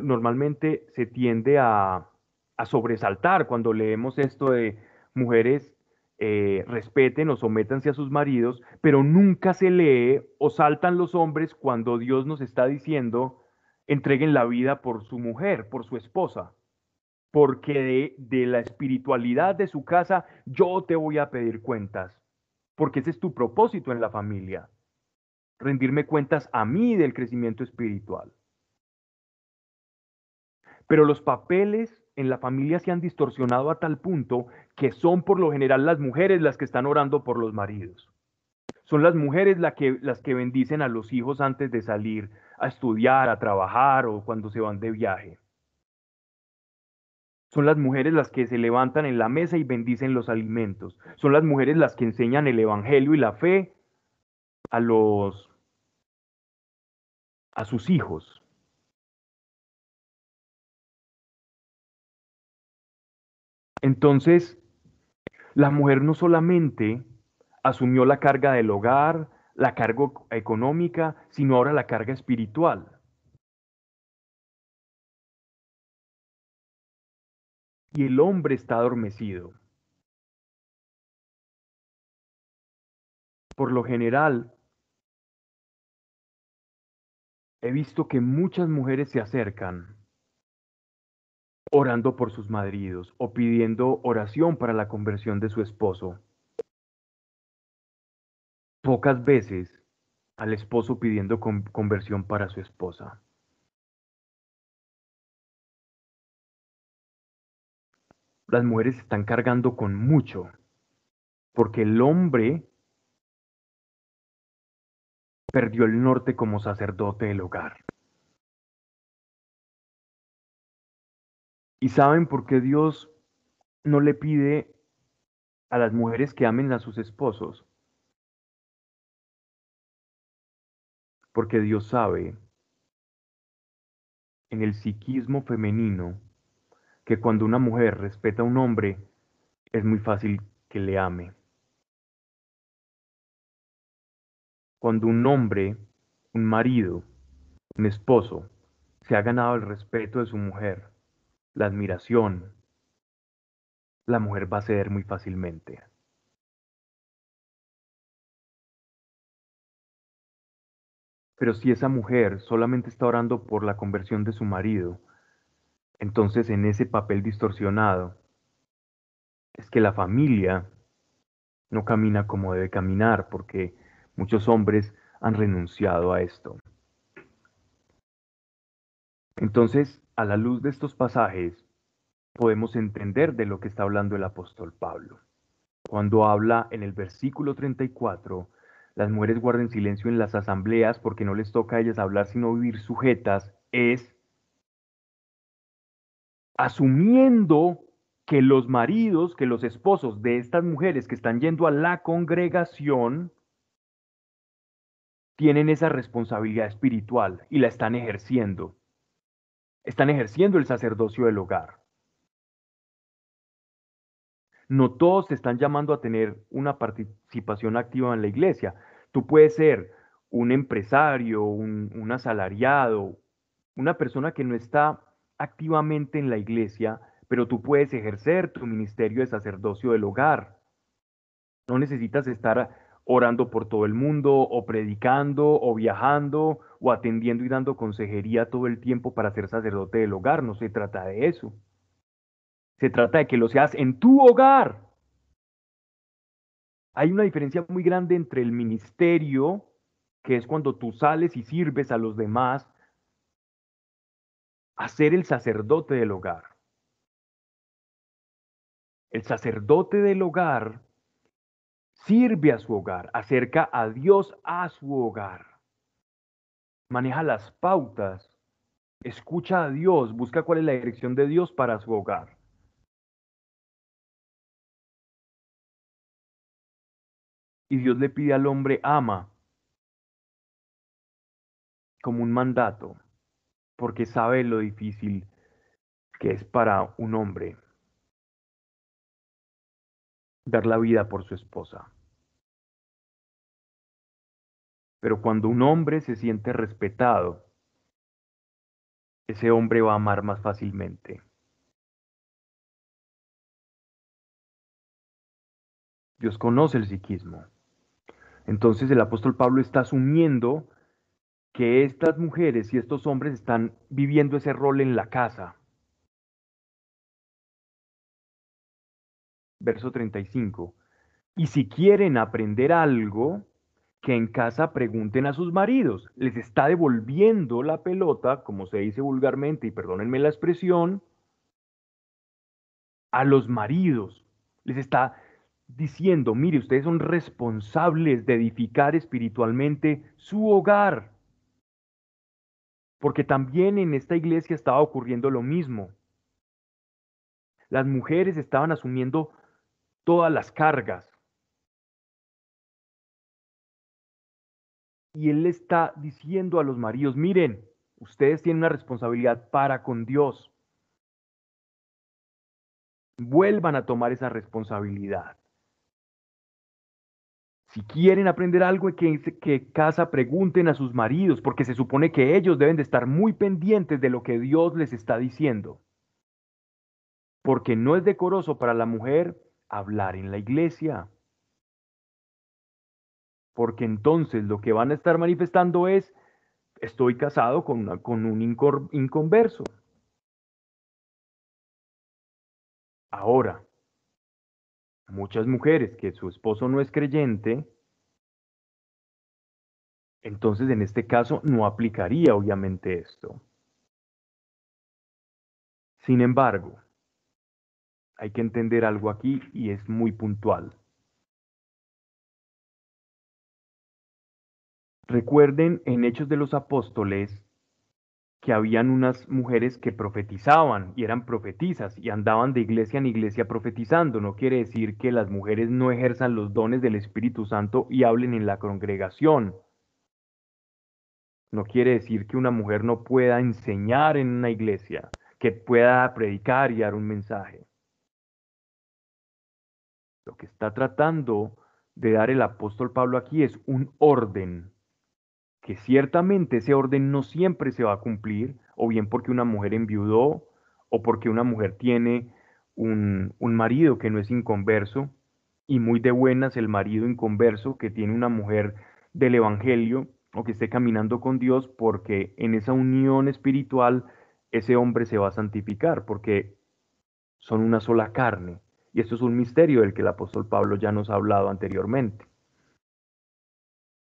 normalmente se tiende a, sobresaltar cuando leemos esto de mujeres eh, respeten o sométanse a sus maridos, pero nunca se lee o saltan los hombres cuando Dios nos está diciendo entreguen la vida por su mujer, por su esposa, porque de, de la espiritualidad de su casa yo te voy a pedir cuentas, porque ese es tu propósito en la familia, rendirme cuentas a mí del crecimiento espiritual. Pero los papeles en la familia se han distorsionado a tal punto que son por lo general las mujeres las que están orando por los maridos. Son las mujeres que, las que bendicen a los hijos antes de salir a estudiar, a trabajar o cuando se van de viaje. Son las mujeres las que se levantan en la mesa y bendicen los alimentos. Son las mujeres las que enseñan el evangelio y la fe a los a sus hijos. Entonces, la mujer no solamente asumió la carga del hogar, la carga económica, sino ahora la carga espiritual. y el hombre está adormecido. Por lo general, he visto que muchas mujeres se acercan orando por sus maridos o pidiendo oración para la conversión de su esposo. Pocas veces al esposo pidiendo conversión para su esposa. Las mujeres están cargando con mucho, porque el hombre perdió el norte como sacerdote del hogar. ¿Y saben por qué Dios no le pide a las mujeres que amen a sus esposos? Porque Dios sabe en el psiquismo femenino que cuando una mujer respeta a un hombre, es muy fácil que le ame. Cuando un hombre, un marido, un esposo, se ha ganado el respeto de su mujer, la admiración, la mujer va a ceder muy fácilmente. Pero si esa mujer solamente está orando por la conversión de su marido, entonces en ese papel distorsionado es que la familia no camina como debe caminar porque muchos hombres han renunciado a esto. Entonces, a la luz de estos pasajes, podemos entender de lo que está hablando el apóstol Pablo. Cuando habla en el versículo 34, las mujeres guarden silencio en las asambleas porque no les toca a ellas hablar sino vivir sujetas, es asumiendo que los maridos, que los esposos de estas mujeres que están yendo a la congregación, tienen esa responsabilidad espiritual y la están ejerciendo están ejerciendo el sacerdocio del hogar. No todos te están llamando a tener una participación activa en la iglesia. Tú puedes ser un empresario, un, asalariado, una persona que no está activamente en la iglesia, pero tú puedes ejercer tu ministerio de sacerdocio del hogar. No necesitas estar orando por todo el mundo o predicando o viajando o atendiendo y dando consejería todo el tiempo para ser sacerdote del hogar. No se trata de eso. Se trata de que lo seas en tu hogar. Hay una diferencia muy grande entre el ministerio, que es cuando tú sales y sirves a los demás, a ser el sacerdote del hogar. El sacerdote del hogar sirve a su hogar, acerca a Dios a su hogar, maneja las pautas, escucha a Dios, busca cuál es la dirección de Dios para su hogar. Y Dios le pide al hombre ama como un mandato, porque sabe lo difícil que es para un hombre dar la vida por su esposa. Pero cuando un hombre se siente respetado, ese hombre va a amar más fácilmente. Dios conoce el psiquismo. Entonces el apóstol Pablo está asumiendo que estas mujeres y estos hombres están viviendo ese rol en la casa. Verso 35. Y si quieren aprender algo, que en casa pregunten a sus maridos. Les está devolviendo la pelota, como se dice vulgarmente, y perdónenme la expresión, a los maridos. Les está diciendo, mire, ustedes son responsables de edificar espiritualmente su hogar. Porque también en esta iglesia estaba ocurriendo lo mismo. Las mujeres estaban asumiendo todas las cargas. Y él le está diciendo a los maridos, miren, ustedes tienen una responsabilidad para con Dios. Vuelvan a tomar esa responsabilidad. Si quieren aprender algo, que, que casa pregunten a sus maridos, porque se supone que ellos deben de estar muy pendientes de lo que Dios les está diciendo. porque no es decoroso para la mujer hablar en la iglesia. Porque entonces lo que van a estar manifestando es, estoy casado con, con un inconverso. Ahora, muchas mujeres que su esposo no es creyente, entonces en este caso no aplicaría obviamente esto. Sin embargo, hay que entender algo aquí y es muy puntual. Recuerden en Hechos de los Apóstoles que habían unas mujeres que profetizaban y eran profetizas y andaban de iglesia en iglesia profetizando. No quiere decir que las mujeres no ejerzan los dones del Espíritu Santo y hablen en la congregación. No quiere decir que una mujer no pueda enseñar en una iglesia, que pueda predicar y dar un mensaje. Lo que está tratando de dar el apóstol Pablo aquí es un orden, que ciertamente ese orden no siempre se va a cumplir, o bien porque una mujer enviudó, o porque una mujer tiene un, un marido que no es inconverso, y muy de buenas el marido inconverso que tiene una mujer del Evangelio o que esté caminando con Dios, porque en esa unión espiritual ese hombre se va a santificar, porque son una sola carne. Y esto es un misterio del que el apóstol Pablo ya nos ha hablado anteriormente.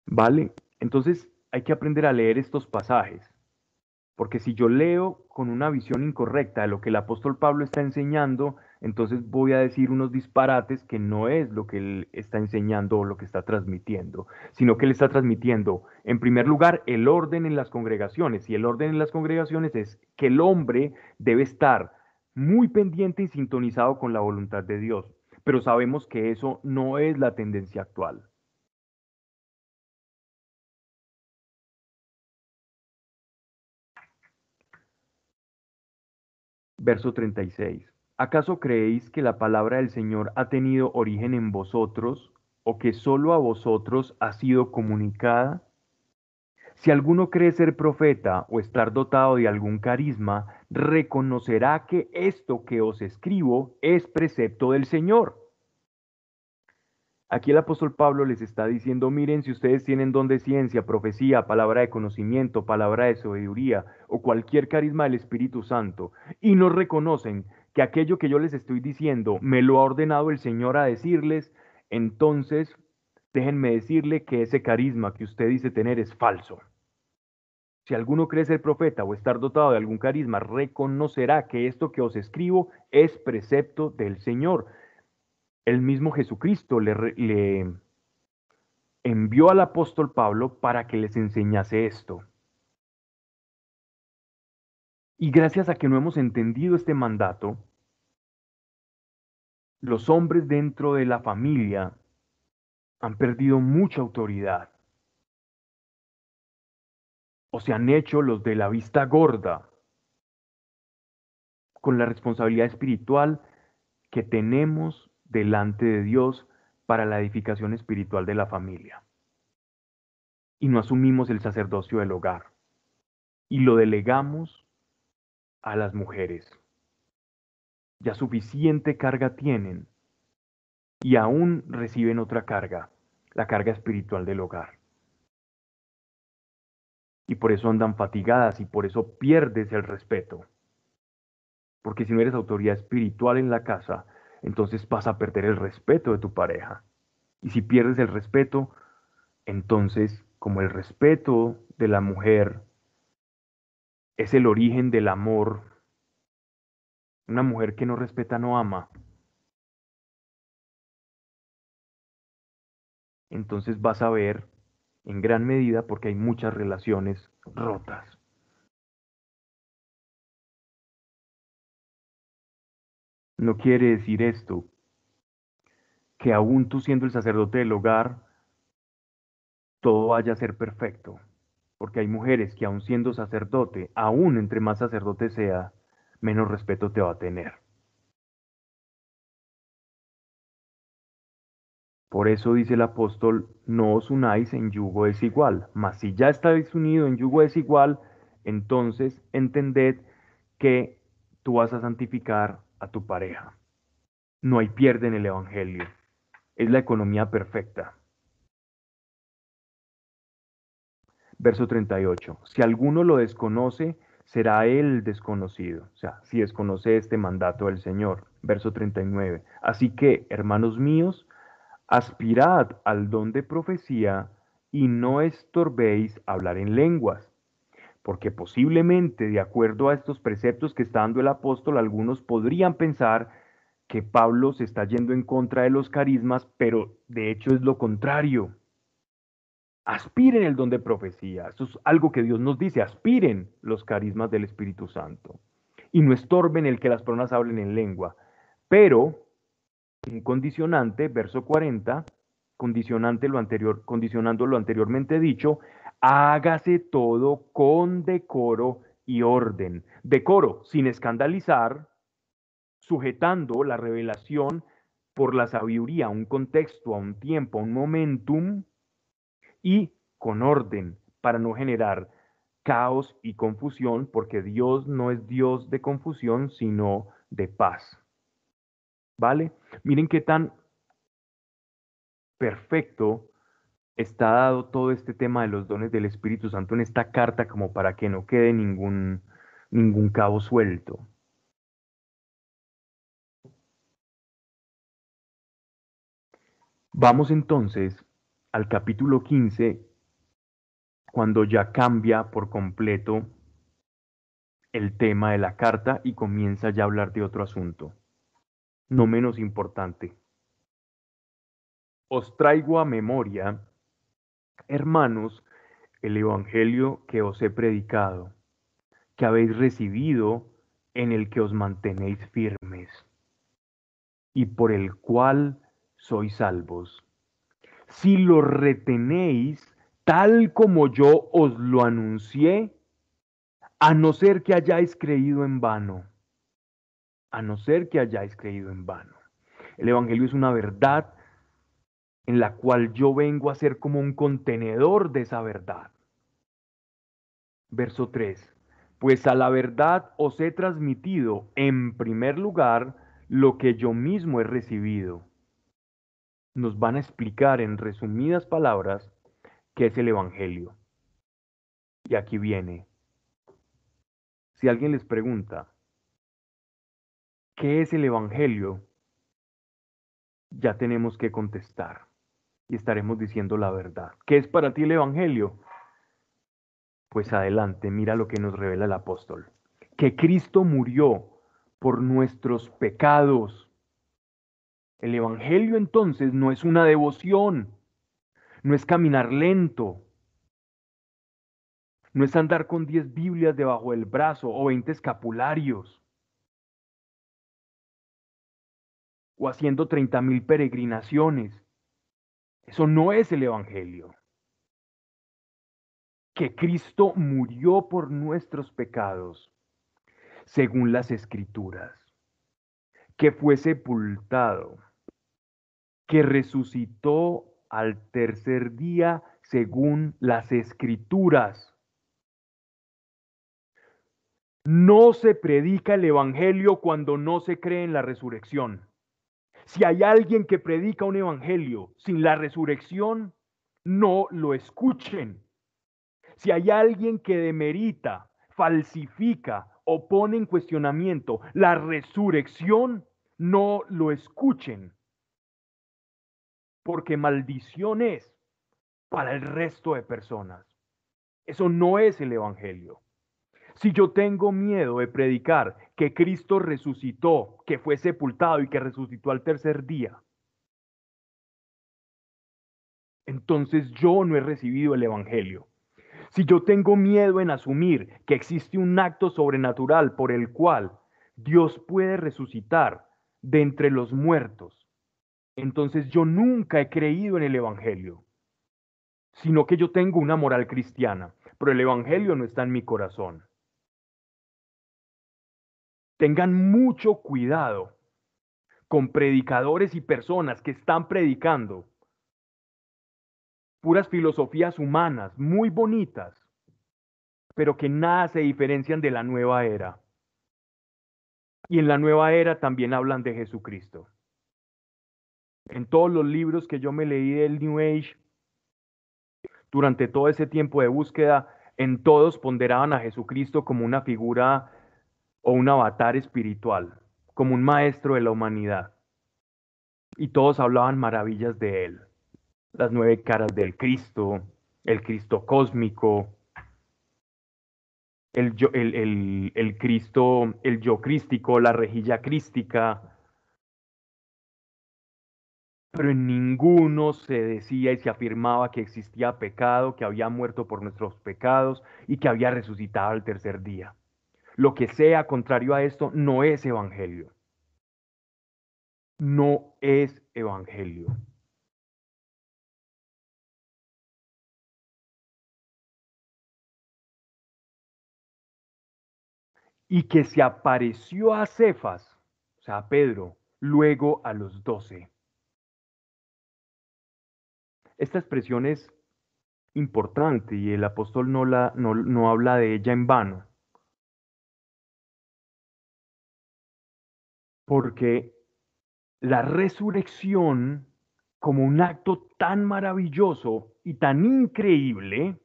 ¿Vale? Entonces hay que aprender a leer estos pasajes, porque si yo leo con una visión incorrecta de lo que el apóstol Pablo está enseñando, entonces voy a decir unos disparates que no es lo que él está enseñando o lo que está transmitiendo, sino que él está transmitiendo, en primer lugar, el orden en las congregaciones. Y el orden en las congregaciones es que el hombre debe estar muy pendiente y sintonizado con la voluntad de Dios. Pero sabemos que eso no es la tendencia actual. Verso 36. ¿Acaso creéis que la palabra del Señor ha tenido origen en vosotros o que sólo a vosotros ha sido comunicada? Si alguno cree ser profeta o estar dotado de algún carisma, reconocerá que esto que os escribo es precepto del Señor. Aquí el apóstol Pablo les está diciendo, miren, si ustedes tienen don de ciencia, profecía, palabra de conocimiento, palabra de sabiduría o cualquier carisma del Espíritu Santo, y no reconocen que aquello que yo les estoy diciendo me lo ha ordenado el Señor a decirles, entonces déjenme decirle que ese carisma que usted dice tener es falso. Si alguno cree ser profeta o estar dotado de algún carisma, reconocerá que esto que os escribo es precepto del Señor. El mismo Jesucristo le, le envió al apóstol Pablo para que les enseñase esto. Y gracias a que no hemos entendido este mandato, los hombres dentro de la familia han perdido mucha autoridad o se han hecho los de la vista gorda con la responsabilidad espiritual que tenemos delante de Dios para la edificación espiritual de la familia. Y no asumimos el sacerdocio del hogar y lo delegamos a las mujeres. Ya suficiente carga tienen y aún reciben otra carga, la carga espiritual del hogar y por eso andan fatigadas y por eso pierdes el respeto. Porque si no eres autoridad espiritual en la casa, entonces vas a perder el respeto de tu pareja. Y si pierdes el respeto, entonces como el respeto de la mujer es el origen del amor, una mujer que no respeta no ama. Entonces vas a ver en gran medida porque hay muchas relaciones rotas. No quiere decir esto que aún tú siendo el sacerdote del hogar, todo vaya a ser perfecto, porque hay mujeres que aún siendo sacerdote, aún entre más sacerdote sea, menos respeto te va a tener. Por eso dice el apóstol, no os unáis en yugo desigual, mas si ya estáis unidos en yugo desigual, entonces entended que tú vas a santificar a tu pareja. No hay pierde en el Evangelio. Es la economía perfecta. Verso 38. Si alguno lo desconoce, será él desconocido. O sea, si desconoce este mandato del Señor. Verso 39. Así que, hermanos míos, aspirad al don de profecía y no estorbéis hablar en lenguas, porque posiblemente, de acuerdo a estos preceptos que está dando el apóstol, algunos podrían pensar que Pablo se está yendo en contra de los carismas, pero de hecho es lo contrario. Aspiren el don de profecía. Eso es algo que Dios nos dice. Aspiren los carismas del Espíritu Santo. Y no estorben el que las personas hablen en lengua. Pero, un condicionante, verso 40, condicionante lo anterior, condicionando lo anteriormente dicho, hágase todo con decoro y orden. Decoro, sin escandalizar, sujetando la revelación por la sabiduría un contexto, a un tiempo, a un momentum, y con orden, para no generar caos y confusión, porque Dios no es Dios de confusión, sino de paz. ¿Vale? Miren qué tan perfecto está dado todo este tema de los dones del Espíritu Santo en esta carta como para que no quede ningún, ningún cabo suelto. Vamos entonces al capítulo 15, cuando ya cambia por completo el tema de la carta y comienza ya a hablar de otro asunto, no menos importante os traigo a memoria, hermanos, el Evangelio que os he predicado, que habéis recibido, en el que os mantenéis firmes, y por el cual sois salvos. Si lo retenéis tal como yo os lo anuncié, a no ser que hayáis creído en vano, a no ser que hayáis creído en vano. El Evangelio es una verdad en la cual yo vengo a ser como un contenedor de esa verdad. Verso 3. Pues a la verdad os he transmitido en primer lugar lo que yo mismo he recibido. Nos van a explicar en resumidas palabras qué es el Evangelio. Y aquí viene. Si alguien les pregunta, ¿qué es el Evangelio? Ya tenemos que contestar y estaremos diciendo la verdad. ¿Qué es para ti el Evangelio? Pues adelante, mira lo que nos revela el apóstol. Que Cristo murió por nuestros pecados. El Evangelio entonces no es una devoción, no es caminar lento, no es andar con diez Biblias debajo del brazo o veinte escapularios, o haciendo treinta mil peregrinaciones. Eso no es el Evangelio. Que Cristo murió por nuestros pecados, según las escrituras. Que fue sepultado. Que resucitó al tercer día, según las escrituras. No se predica el Evangelio cuando no se cree en la resurrección. Si hay alguien que predica un evangelio sin la resurrección, no lo escuchen. Si hay alguien que demerita, falsifica o pone en cuestionamiento la resurrección, no lo escuchen. Porque maldición es para el resto de personas. Eso no es el Evangelio. Si yo tengo miedo de predicar que Cristo resucitó, que fue sepultado y que resucitó al tercer día, entonces yo no he recibido el Evangelio. Si yo tengo miedo en asumir que existe un acto sobrenatural por el cual Dios puede resucitar de entre los muertos, entonces yo nunca he creído en el Evangelio, sino que yo tengo una moral cristiana, pero el Evangelio no está en mi corazón. Tengan mucho cuidado con predicadores y personas que están predicando puras filosofías humanas muy bonitas, pero que nada se diferencian de la nueva era. y en la nueva era también hablan de Jesucristo. En todos los libros que yo me leí del New Age, durante todo ese tiempo de búsqueda, en todos ponderaban a Jesucristo como una figura o un avatar espiritual, como un maestro de la humanidad. Y todos hablaban maravillas de él. Las nueve caras del Cristo, el Cristo cósmico, el, yo, el, el, Cristo, el yo crístico, la rejilla crística. Pero en ninguno se decía y se afirmaba que existía pecado, que había muerto por nuestros pecados y que había resucitado al tercer día. Lo que sea contrario a esto no es evangelio. No es evangelio. y que se apareció a Cefas, o sea, a Pedro, luego a los doce. Esta expresión es importante y el apóstol no, la, no, no habla de ella en vano. Porque la resurrección, como un acto tan maravilloso y tan increíble,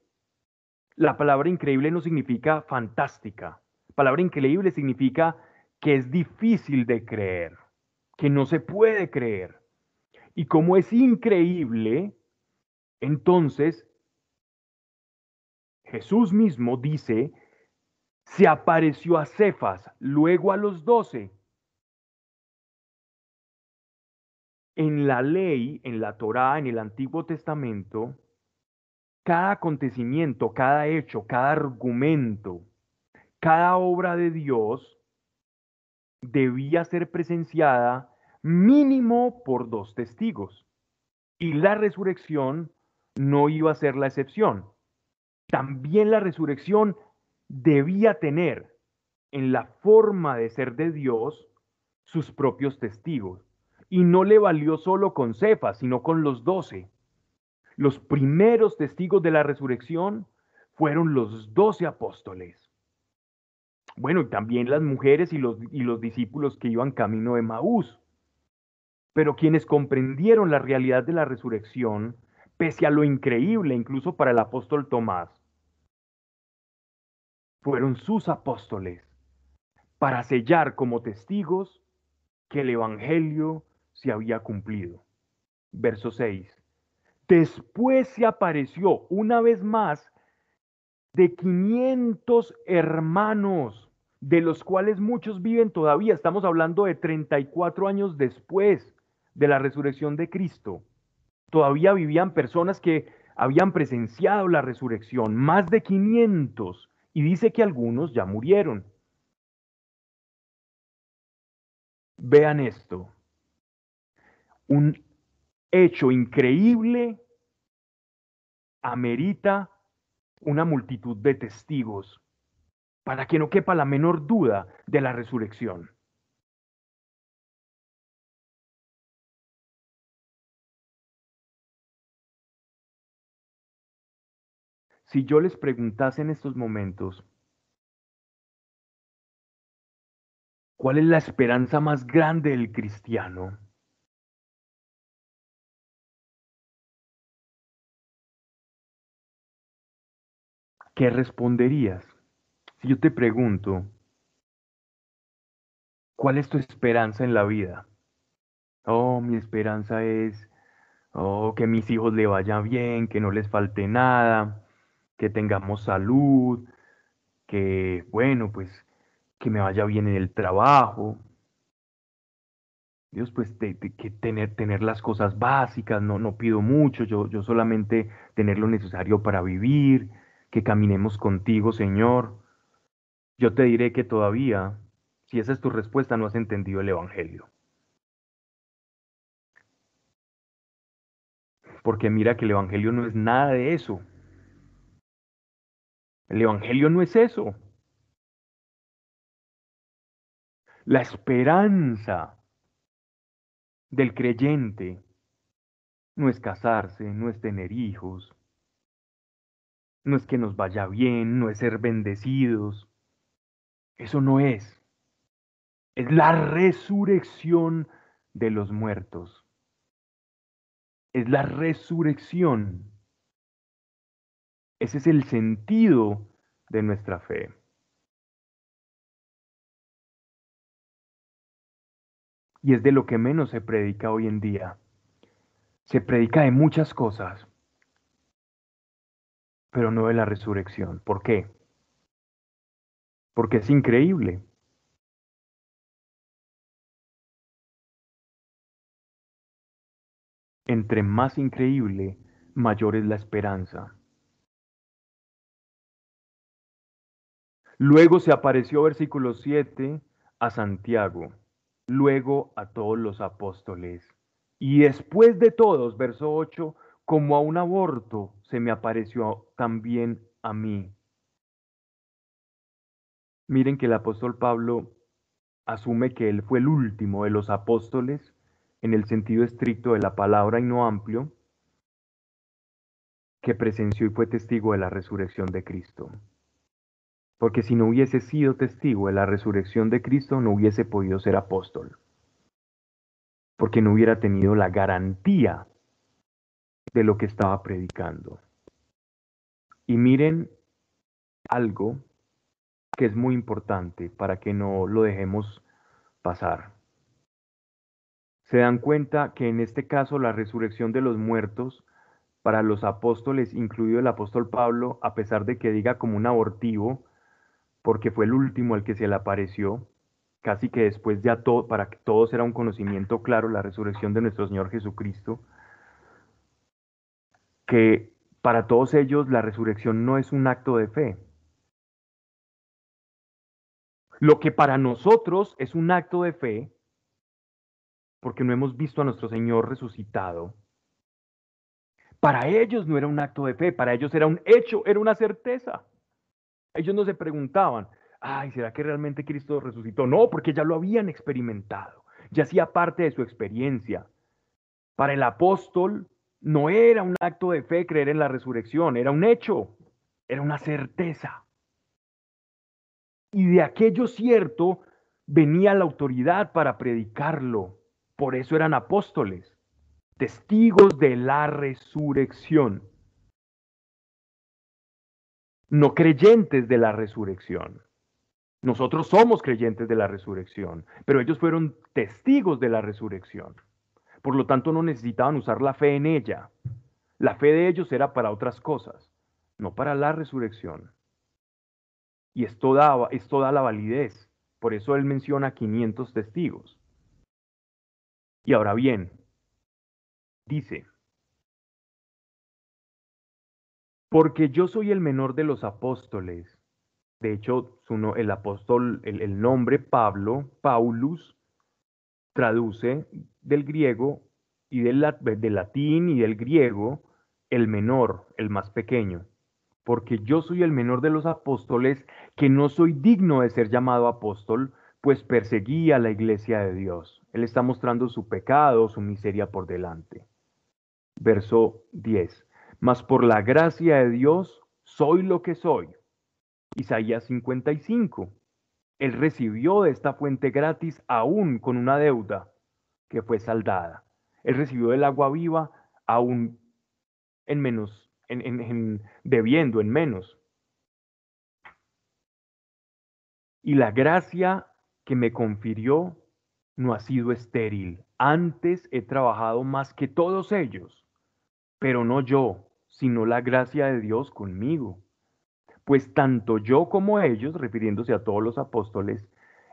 la palabra increíble no significa fantástica, palabra increíble significa que es difícil de creer, que no se puede creer. Y como es increíble, entonces Jesús mismo dice, se apareció a Cefas, luego a los doce. En la ley, en la Torá, en el Antiguo Testamento, cada acontecimiento, cada hecho, cada argumento cada obra de Dios debía ser presenciada mínimo por dos testigos. Y la resurrección no iba a ser la excepción. También la resurrección debía tener en la forma de ser de Dios sus propios testigos. Y no le valió solo con Cefas, sino con los doce. Los primeros testigos de la resurrección fueron los doce apóstoles. Bueno, y también las mujeres y los, y los discípulos que iban camino de Maús. Pero quienes comprendieron la realidad de la resurrección, pese a lo increíble incluso para el apóstol Tomás, fueron sus apóstoles para sellar como testigos que el Evangelio se había cumplido. Verso 6. Después se apareció una vez más de 500 hermanos de los cuales muchos viven todavía. Estamos hablando de 34 años después de la resurrección de Cristo. Todavía vivían personas que habían presenciado la resurrección, más de 500, y dice que algunos ya murieron. Vean esto. Un hecho increíble amerita una multitud de testigos para que no quepa la menor duda de la resurrección. Si yo les preguntase en estos momentos, ¿cuál es la esperanza más grande del cristiano? ¿Qué responderías? Si yo te pregunto, ¿cuál es tu esperanza en la vida? Oh, mi esperanza es, oh, que mis hijos le vayan bien, que no les falte nada, que tengamos salud, que, bueno, pues, que me vaya bien en el trabajo. Dios, pues, que tener, tener las cosas básicas, no, no pido mucho, yo, yo solamente tener lo necesario para vivir, que caminemos contigo, Señor. Yo te diré que todavía, si esa es tu respuesta, no has entendido el Evangelio. Porque mira que el Evangelio no es nada de eso. El Evangelio no es eso. La esperanza del creyente no es casarse, no es tener hijos, no es que nos vaya bien, no es ser bendecidos, eso no es. Es la resurrección de los muertos. Es la resurrección. Ese es el sentido de nuestra fe. Y es de lo que menos se predica hoy en día. Se predica de muchas cosas, pero no de la resurrección. ¿Por qué? Porque es increíble. Entre más increíble, mayor es la esperanza. Luego se apareció, versículo 7, a Santiago, luego a todos los apóstoles. Y después de todos, verso 8, como a un aborto, se me apareció también a mí. Miren que el apóstol Pablo asume que él fue el último de los apóstoles en el sentido estricto de la palabra y no amplio, que presenció y fue testigo de la resurrección de Cristo. Porque si no hubiese sido testigo de la resurrección de Cristo, no hubiese podido ser apóstol. Porque no hubiera tenido la garantía de lo que estaba predicando. Y miren algo que es muy importante para que no lo dejemos pasar. Se dan cuenta que en este caso la resurrección de los muertos para los apóstoles, incluido el apóstol Pablo, a pesar de que diga como un abortivo, porque fue el último al que se le apareció, casi que después ya todo, para que todos era un conocimiento claro, la resurrección de nuestro Señor Jesucristo, que para todos ellos la resurrección no es un acto de fe. Lo que para nosotros es un acto de fe, porque no hemos visto a nuestro Señor resucitado, para ellos no era un acto de fe, para ellos era un hecho, era una certeza. Ellos no se preguntaban, ay, ¿será que realmente Cristo resucitó? No, porque ya lo habían experimentado, ya hacía parte de su experiencia. Para el apóstol no era un acto de fe creer en la resurrección, era un hecho, era una certeza. Y de aquello cierto venía la autoridad para predicarlo. Por eso eran apóstoles, testigos de la resurrección no creyentes de la resurrección. Nosotros somos creyentes de la resurrección, pero ellos fueron testigos de la resurrección. Por lo tanto, no necesitaban usar la fe en ella. La fe de ellos era para otras cosas, no para la resurrección. Y esto da, esto da la validez. Por eso él menciona 500 testigos. Y ahora bien, dice, Porque yo soy el menor de los apóstoles. De hecho, el apóstol, el, nombre Pablo, Paulus, traduce del griego y del, latín y del griego el menor, el más pequeño. Porque yo soy el menor de los apóstoles, que no soy digno de ser llamado apóstol, pues perseguí a la iglesia de Dios. Él está mostrando su pecado, su miseria por delante. Verso 10 mas por la gracia de Dios soy lo que soy. Isaías 55. Él recibió de esta fuente gratis aún con una deuda que fue saldada. Él recibió el agua viva aún en menos, en, en, debiendo en menos. Y la gracia que me confirió no ha sido estéril. Antes he trabajado más que todos ellos, pero no yo, sino la gracia de Dios conmigo. Pues tanto yo como ellos, refiriéndose a todos los apóstoles,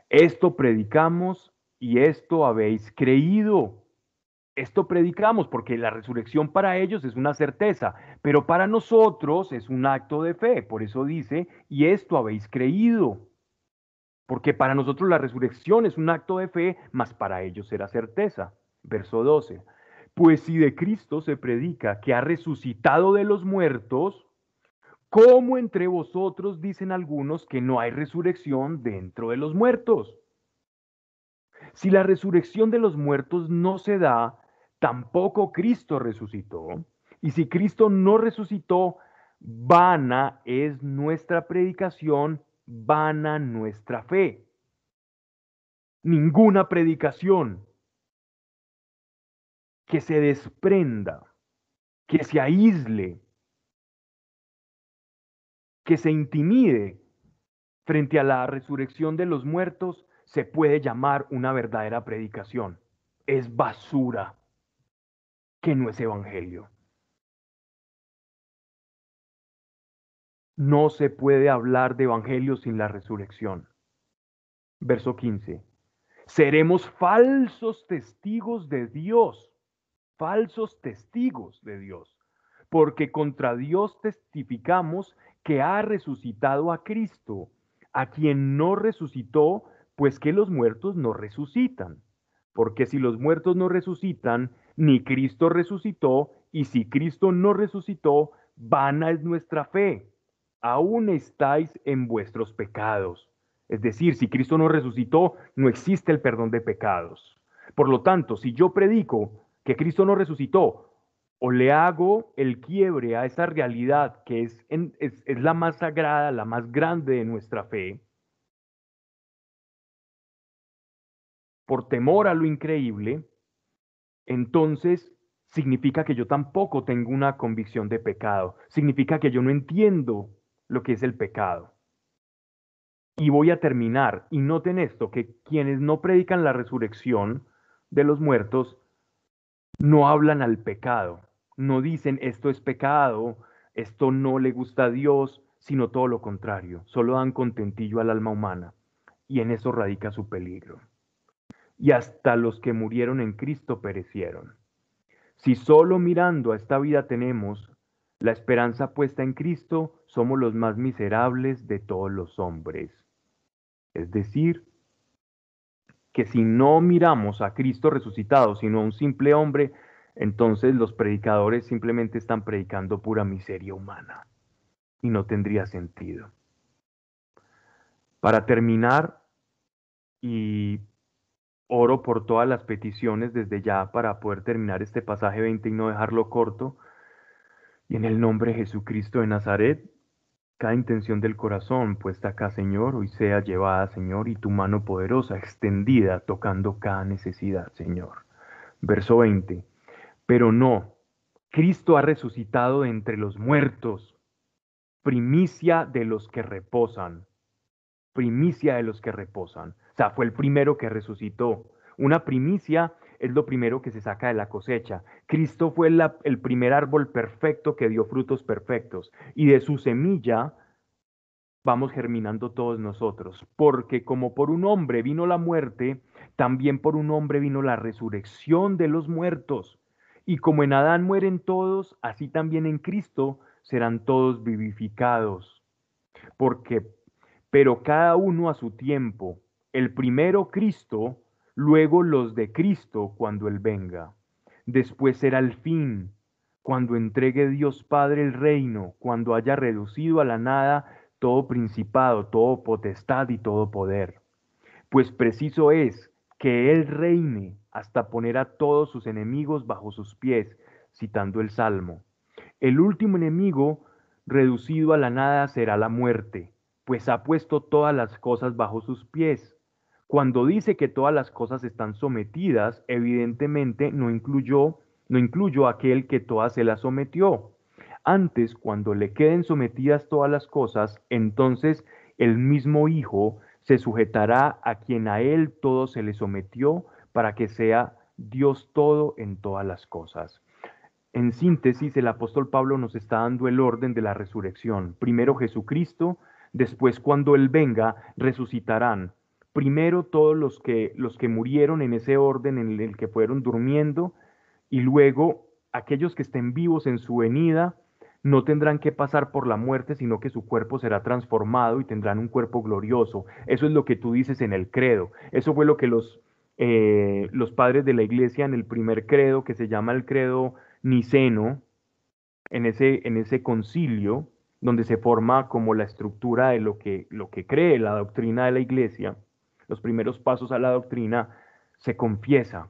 esto predicamos y esto habéis creído. Esto predicamos porque la resurrección para ellos es una certeza, pero para nosotros es un acto de fe. Por eso dice, y esto habéis creído. Porque para nosotros la resurrección es un acto de fe, mas para ellos era certeza. Verso 12. Pues si de Cristo se predica que ha resucitado de los muertos, ¿cómo entre vosotros dicen algunos que no hay resurrección dentro de los muertos? Si la resurrección de los muertos no se da, tampoco Cristo resucitó. Y si Cristo no resucitó, vana es nuestra predicación, vana nuestra fe. ninguna predicación que se desprenda, que se aísle, que se intimide frente a la resurrección de los muertos se puede llamar una verdadera predicación. Es basura que no es evangelio. No se puede hablar de evangelio sin la resurrección. Verso 15. Seremos falsos testigos de Dios, falsos testigos de Dios, porque contra Dios testificamos que ha resucitado a Cristo, a quien no resucitó, pues que los muertos no resucitan. Porque si los muertos no resucitan, ni Cristo resucitó, y si Cristo no resucitó, vana es nuestra fe. Aún estáis en vuestros pecados. Es decir, si Cristo no resucitó, no existe el perdón de pecados. Por lo tanto, si yo predico que Cristo no resucitó, o le hago el quiebre a esa realidad que es, es, la más sagrada, la más grande de nuestra fe, por temor a lo increíble, entonces significa que yo tampoco tengo una convicción de pecado, significa que yo no entiendo lo que es el pecado. Y voy a terminar, y noten esto, que quienes no predican la resurrección de los muertos no hablan al pecado, no dicen esto es pecado, esto no le gusta a Dios, sino todo lo contrario, solo dan contentillo al alma humana, y en eso radica su peligro y hasta los que murieron en Cristo perecieron. Si solo mirando a esta vida tenemos la esperanza puesta en Cristo, somos los más miserables de todos los hombres. Es decir, que si no miramos a Cristo resucitado, sino a un simple hombre, entonces los predicadores simplemente están predicando pura miseria humana y no tendría sentido. Para terminar, y Oro por todas las peticiones desde ya para poder terminar este pasaje 20 y no dejarlo corto. Y en el nombre de Jesucristo de Nazaret, cada intención del corazón puesta acá, Señor, hoy sea llevada, Señor, y tu mano poderosa extendida tocando cada necesidad, Señor. Verso 20. Pero no, Cristo ha resucitado de entre los muertos, primicia de los que reposan, primicia de los que reposan. Sea, fue el primero que resucitó. Una primicia es lo primero que se saca de la cosecha. Cristo fue el primer árbol perfecto que dio frutos perfectos. Y de su semilla vamos germinando todos nosotros. Porque como por un hombre vino la muerte, también por un hombre vino la resurrección de los muertos. Y como en Adán mueren todos, así también en Cristo serán todos vivificados. Porque, pero cada uno a su tiempo el primero Cristo, luego los de Cristo cuando Él venga. Después será el fin, cuando entregue Dios Padre el reino, cuando haya reducido a la nada todo principado, todo potestad y todo poder. Pues preciso es que Él reine hasta poner a todos sus enemigos bajo sus pies, citando el Salmo. El último enemigo reducido a la nada será la muerte, pues ha puesto todas las cosas bajo sus pies. Cuando dice que todas las cosas están sometidas, evidentemente no incluyó, no incluyó aquel que todas se las sometió. Antes, cuando le queden sometidas todas las cosas, entonces el mismo Hijo se sujetará a quien a él todo se le sometió para que sea Dios todo en todas las cosas. En síntesis, el apóstol Pablo nos está dando el orden de la resurrección. Primero Jesucristo, después cuando Él venga, resucitarán primero todos los que, los que murieron en ese orden en el que fueron durmiendo, y luego aquellos que estén vivos en su venida no tendrán que pasar por la muerte, sino que su cuerpo será transformado y tendrán un cuerpo glorioso. Eso es lo que tú dices en el credo. Eso fue lo que los, eh, los padres de la iglesia en el primer credo, que se llama el credo niceno, en ese, en ese concilio, donde se forma como la estructura de lo que, lo que cree la doctrina de la iglesia, los primeros pasos a la doctrina, se confiesa,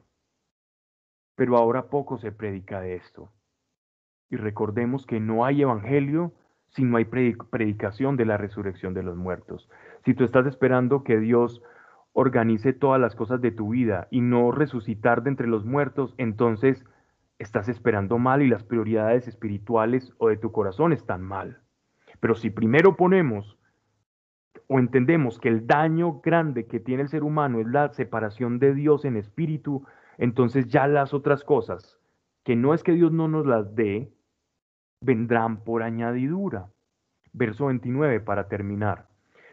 pero ahora poco se predica de esto. Y recordemos que no hay evangelio si no hay predicación de la resurrección de los muertos. Si tú estás esperando que Dios organice todas las cosas de tu vida y no resucitar de entre los muertos, entonces estás esperando mal y las prioridades espirituales o de tu corazón están mal. Pero si primero ponemos o entendemos que el daño grande que tiene el ser humano es la separación de Dios en espíritu, entonces ya las otras cosas, que no es que Dios no nos las dé, vendrán por añadidura. Verso 29 para terminar.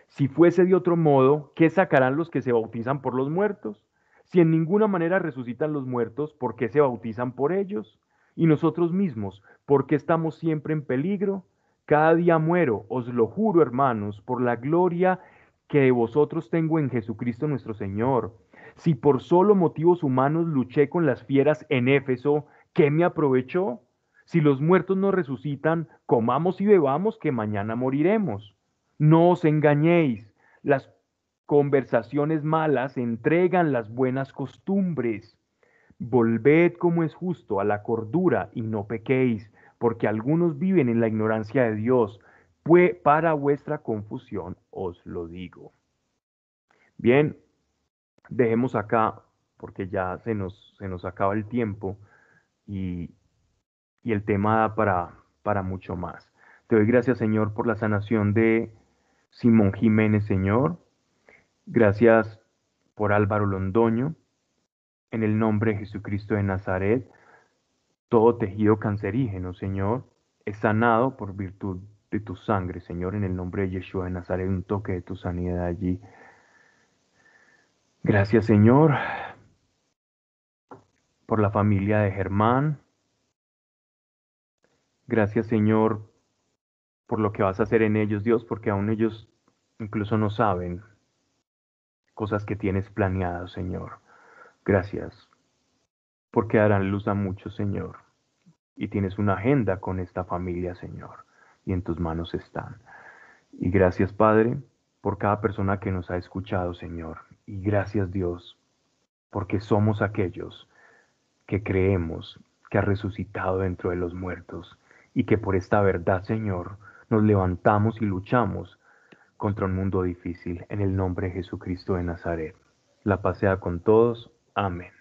Si fuese de otro modo, ¿qué sacarán los que se bautizan por los muertos? Si en ninguna manera resucitan los muertos, ¿por qué se bautizan por ellos? Y nosotros mismos, ¿por qué estamos siempre en peligro? Cada día muero, os lo juro, hermanos, por la gloria que de vosotros tengo en Jesucristo nuestro Señor. Si por solo motivos humanos luché con las fieras en Éfeso, ¿qué me aprovechó? Si los muertos no resucitan, comamos y bebamos, que mañana moriremos. No os engañéis, las conversaciones malas entregan las buenas costumbres. Volved como es justo a la cordura y no pequéis porque algunos viven en la ignorancia de Dios, pues para vuestra confusión os lo digo. Bien, dejemos acá, porque ya se nos, se nos acaba el tiempo y, y el tema da para, para mucho más. Te doy gracias, Señor, por la sanación de Simón Jiménez, Señor. Gracias por Álvaro Londoño. En el nombre de Jesucristo de Nazaret. Todo tejido cancerígeno, Señor, es sanado por virtud de tu sangre, Señor, en el nombre de Yeshua de Nazaret, un toque de tu sanidad allí. Gracias, Señor, por la familia de Germán. Gracias, Señor, por lo que vas a hacer en ellos, Dios, porque aún ellos incluso no saben cosas que tienes planeadas, Señor. Gracias, porque darán luz a muchos, Señor y tienes una agenda con esta familia, Señor, y en tus manos están. Y gracias, Padre, por cada persona que nos ha escuchado, Señor. Y gracias, Dios, porque somos aquellos que creemos que ha resucitado dentro de los muertos y que por esta verdad, Señor, nos levantamos y luchamos contra un mundo difícil en el nombre de Jesucristo de Nazaret. La pasea con todos. Amén.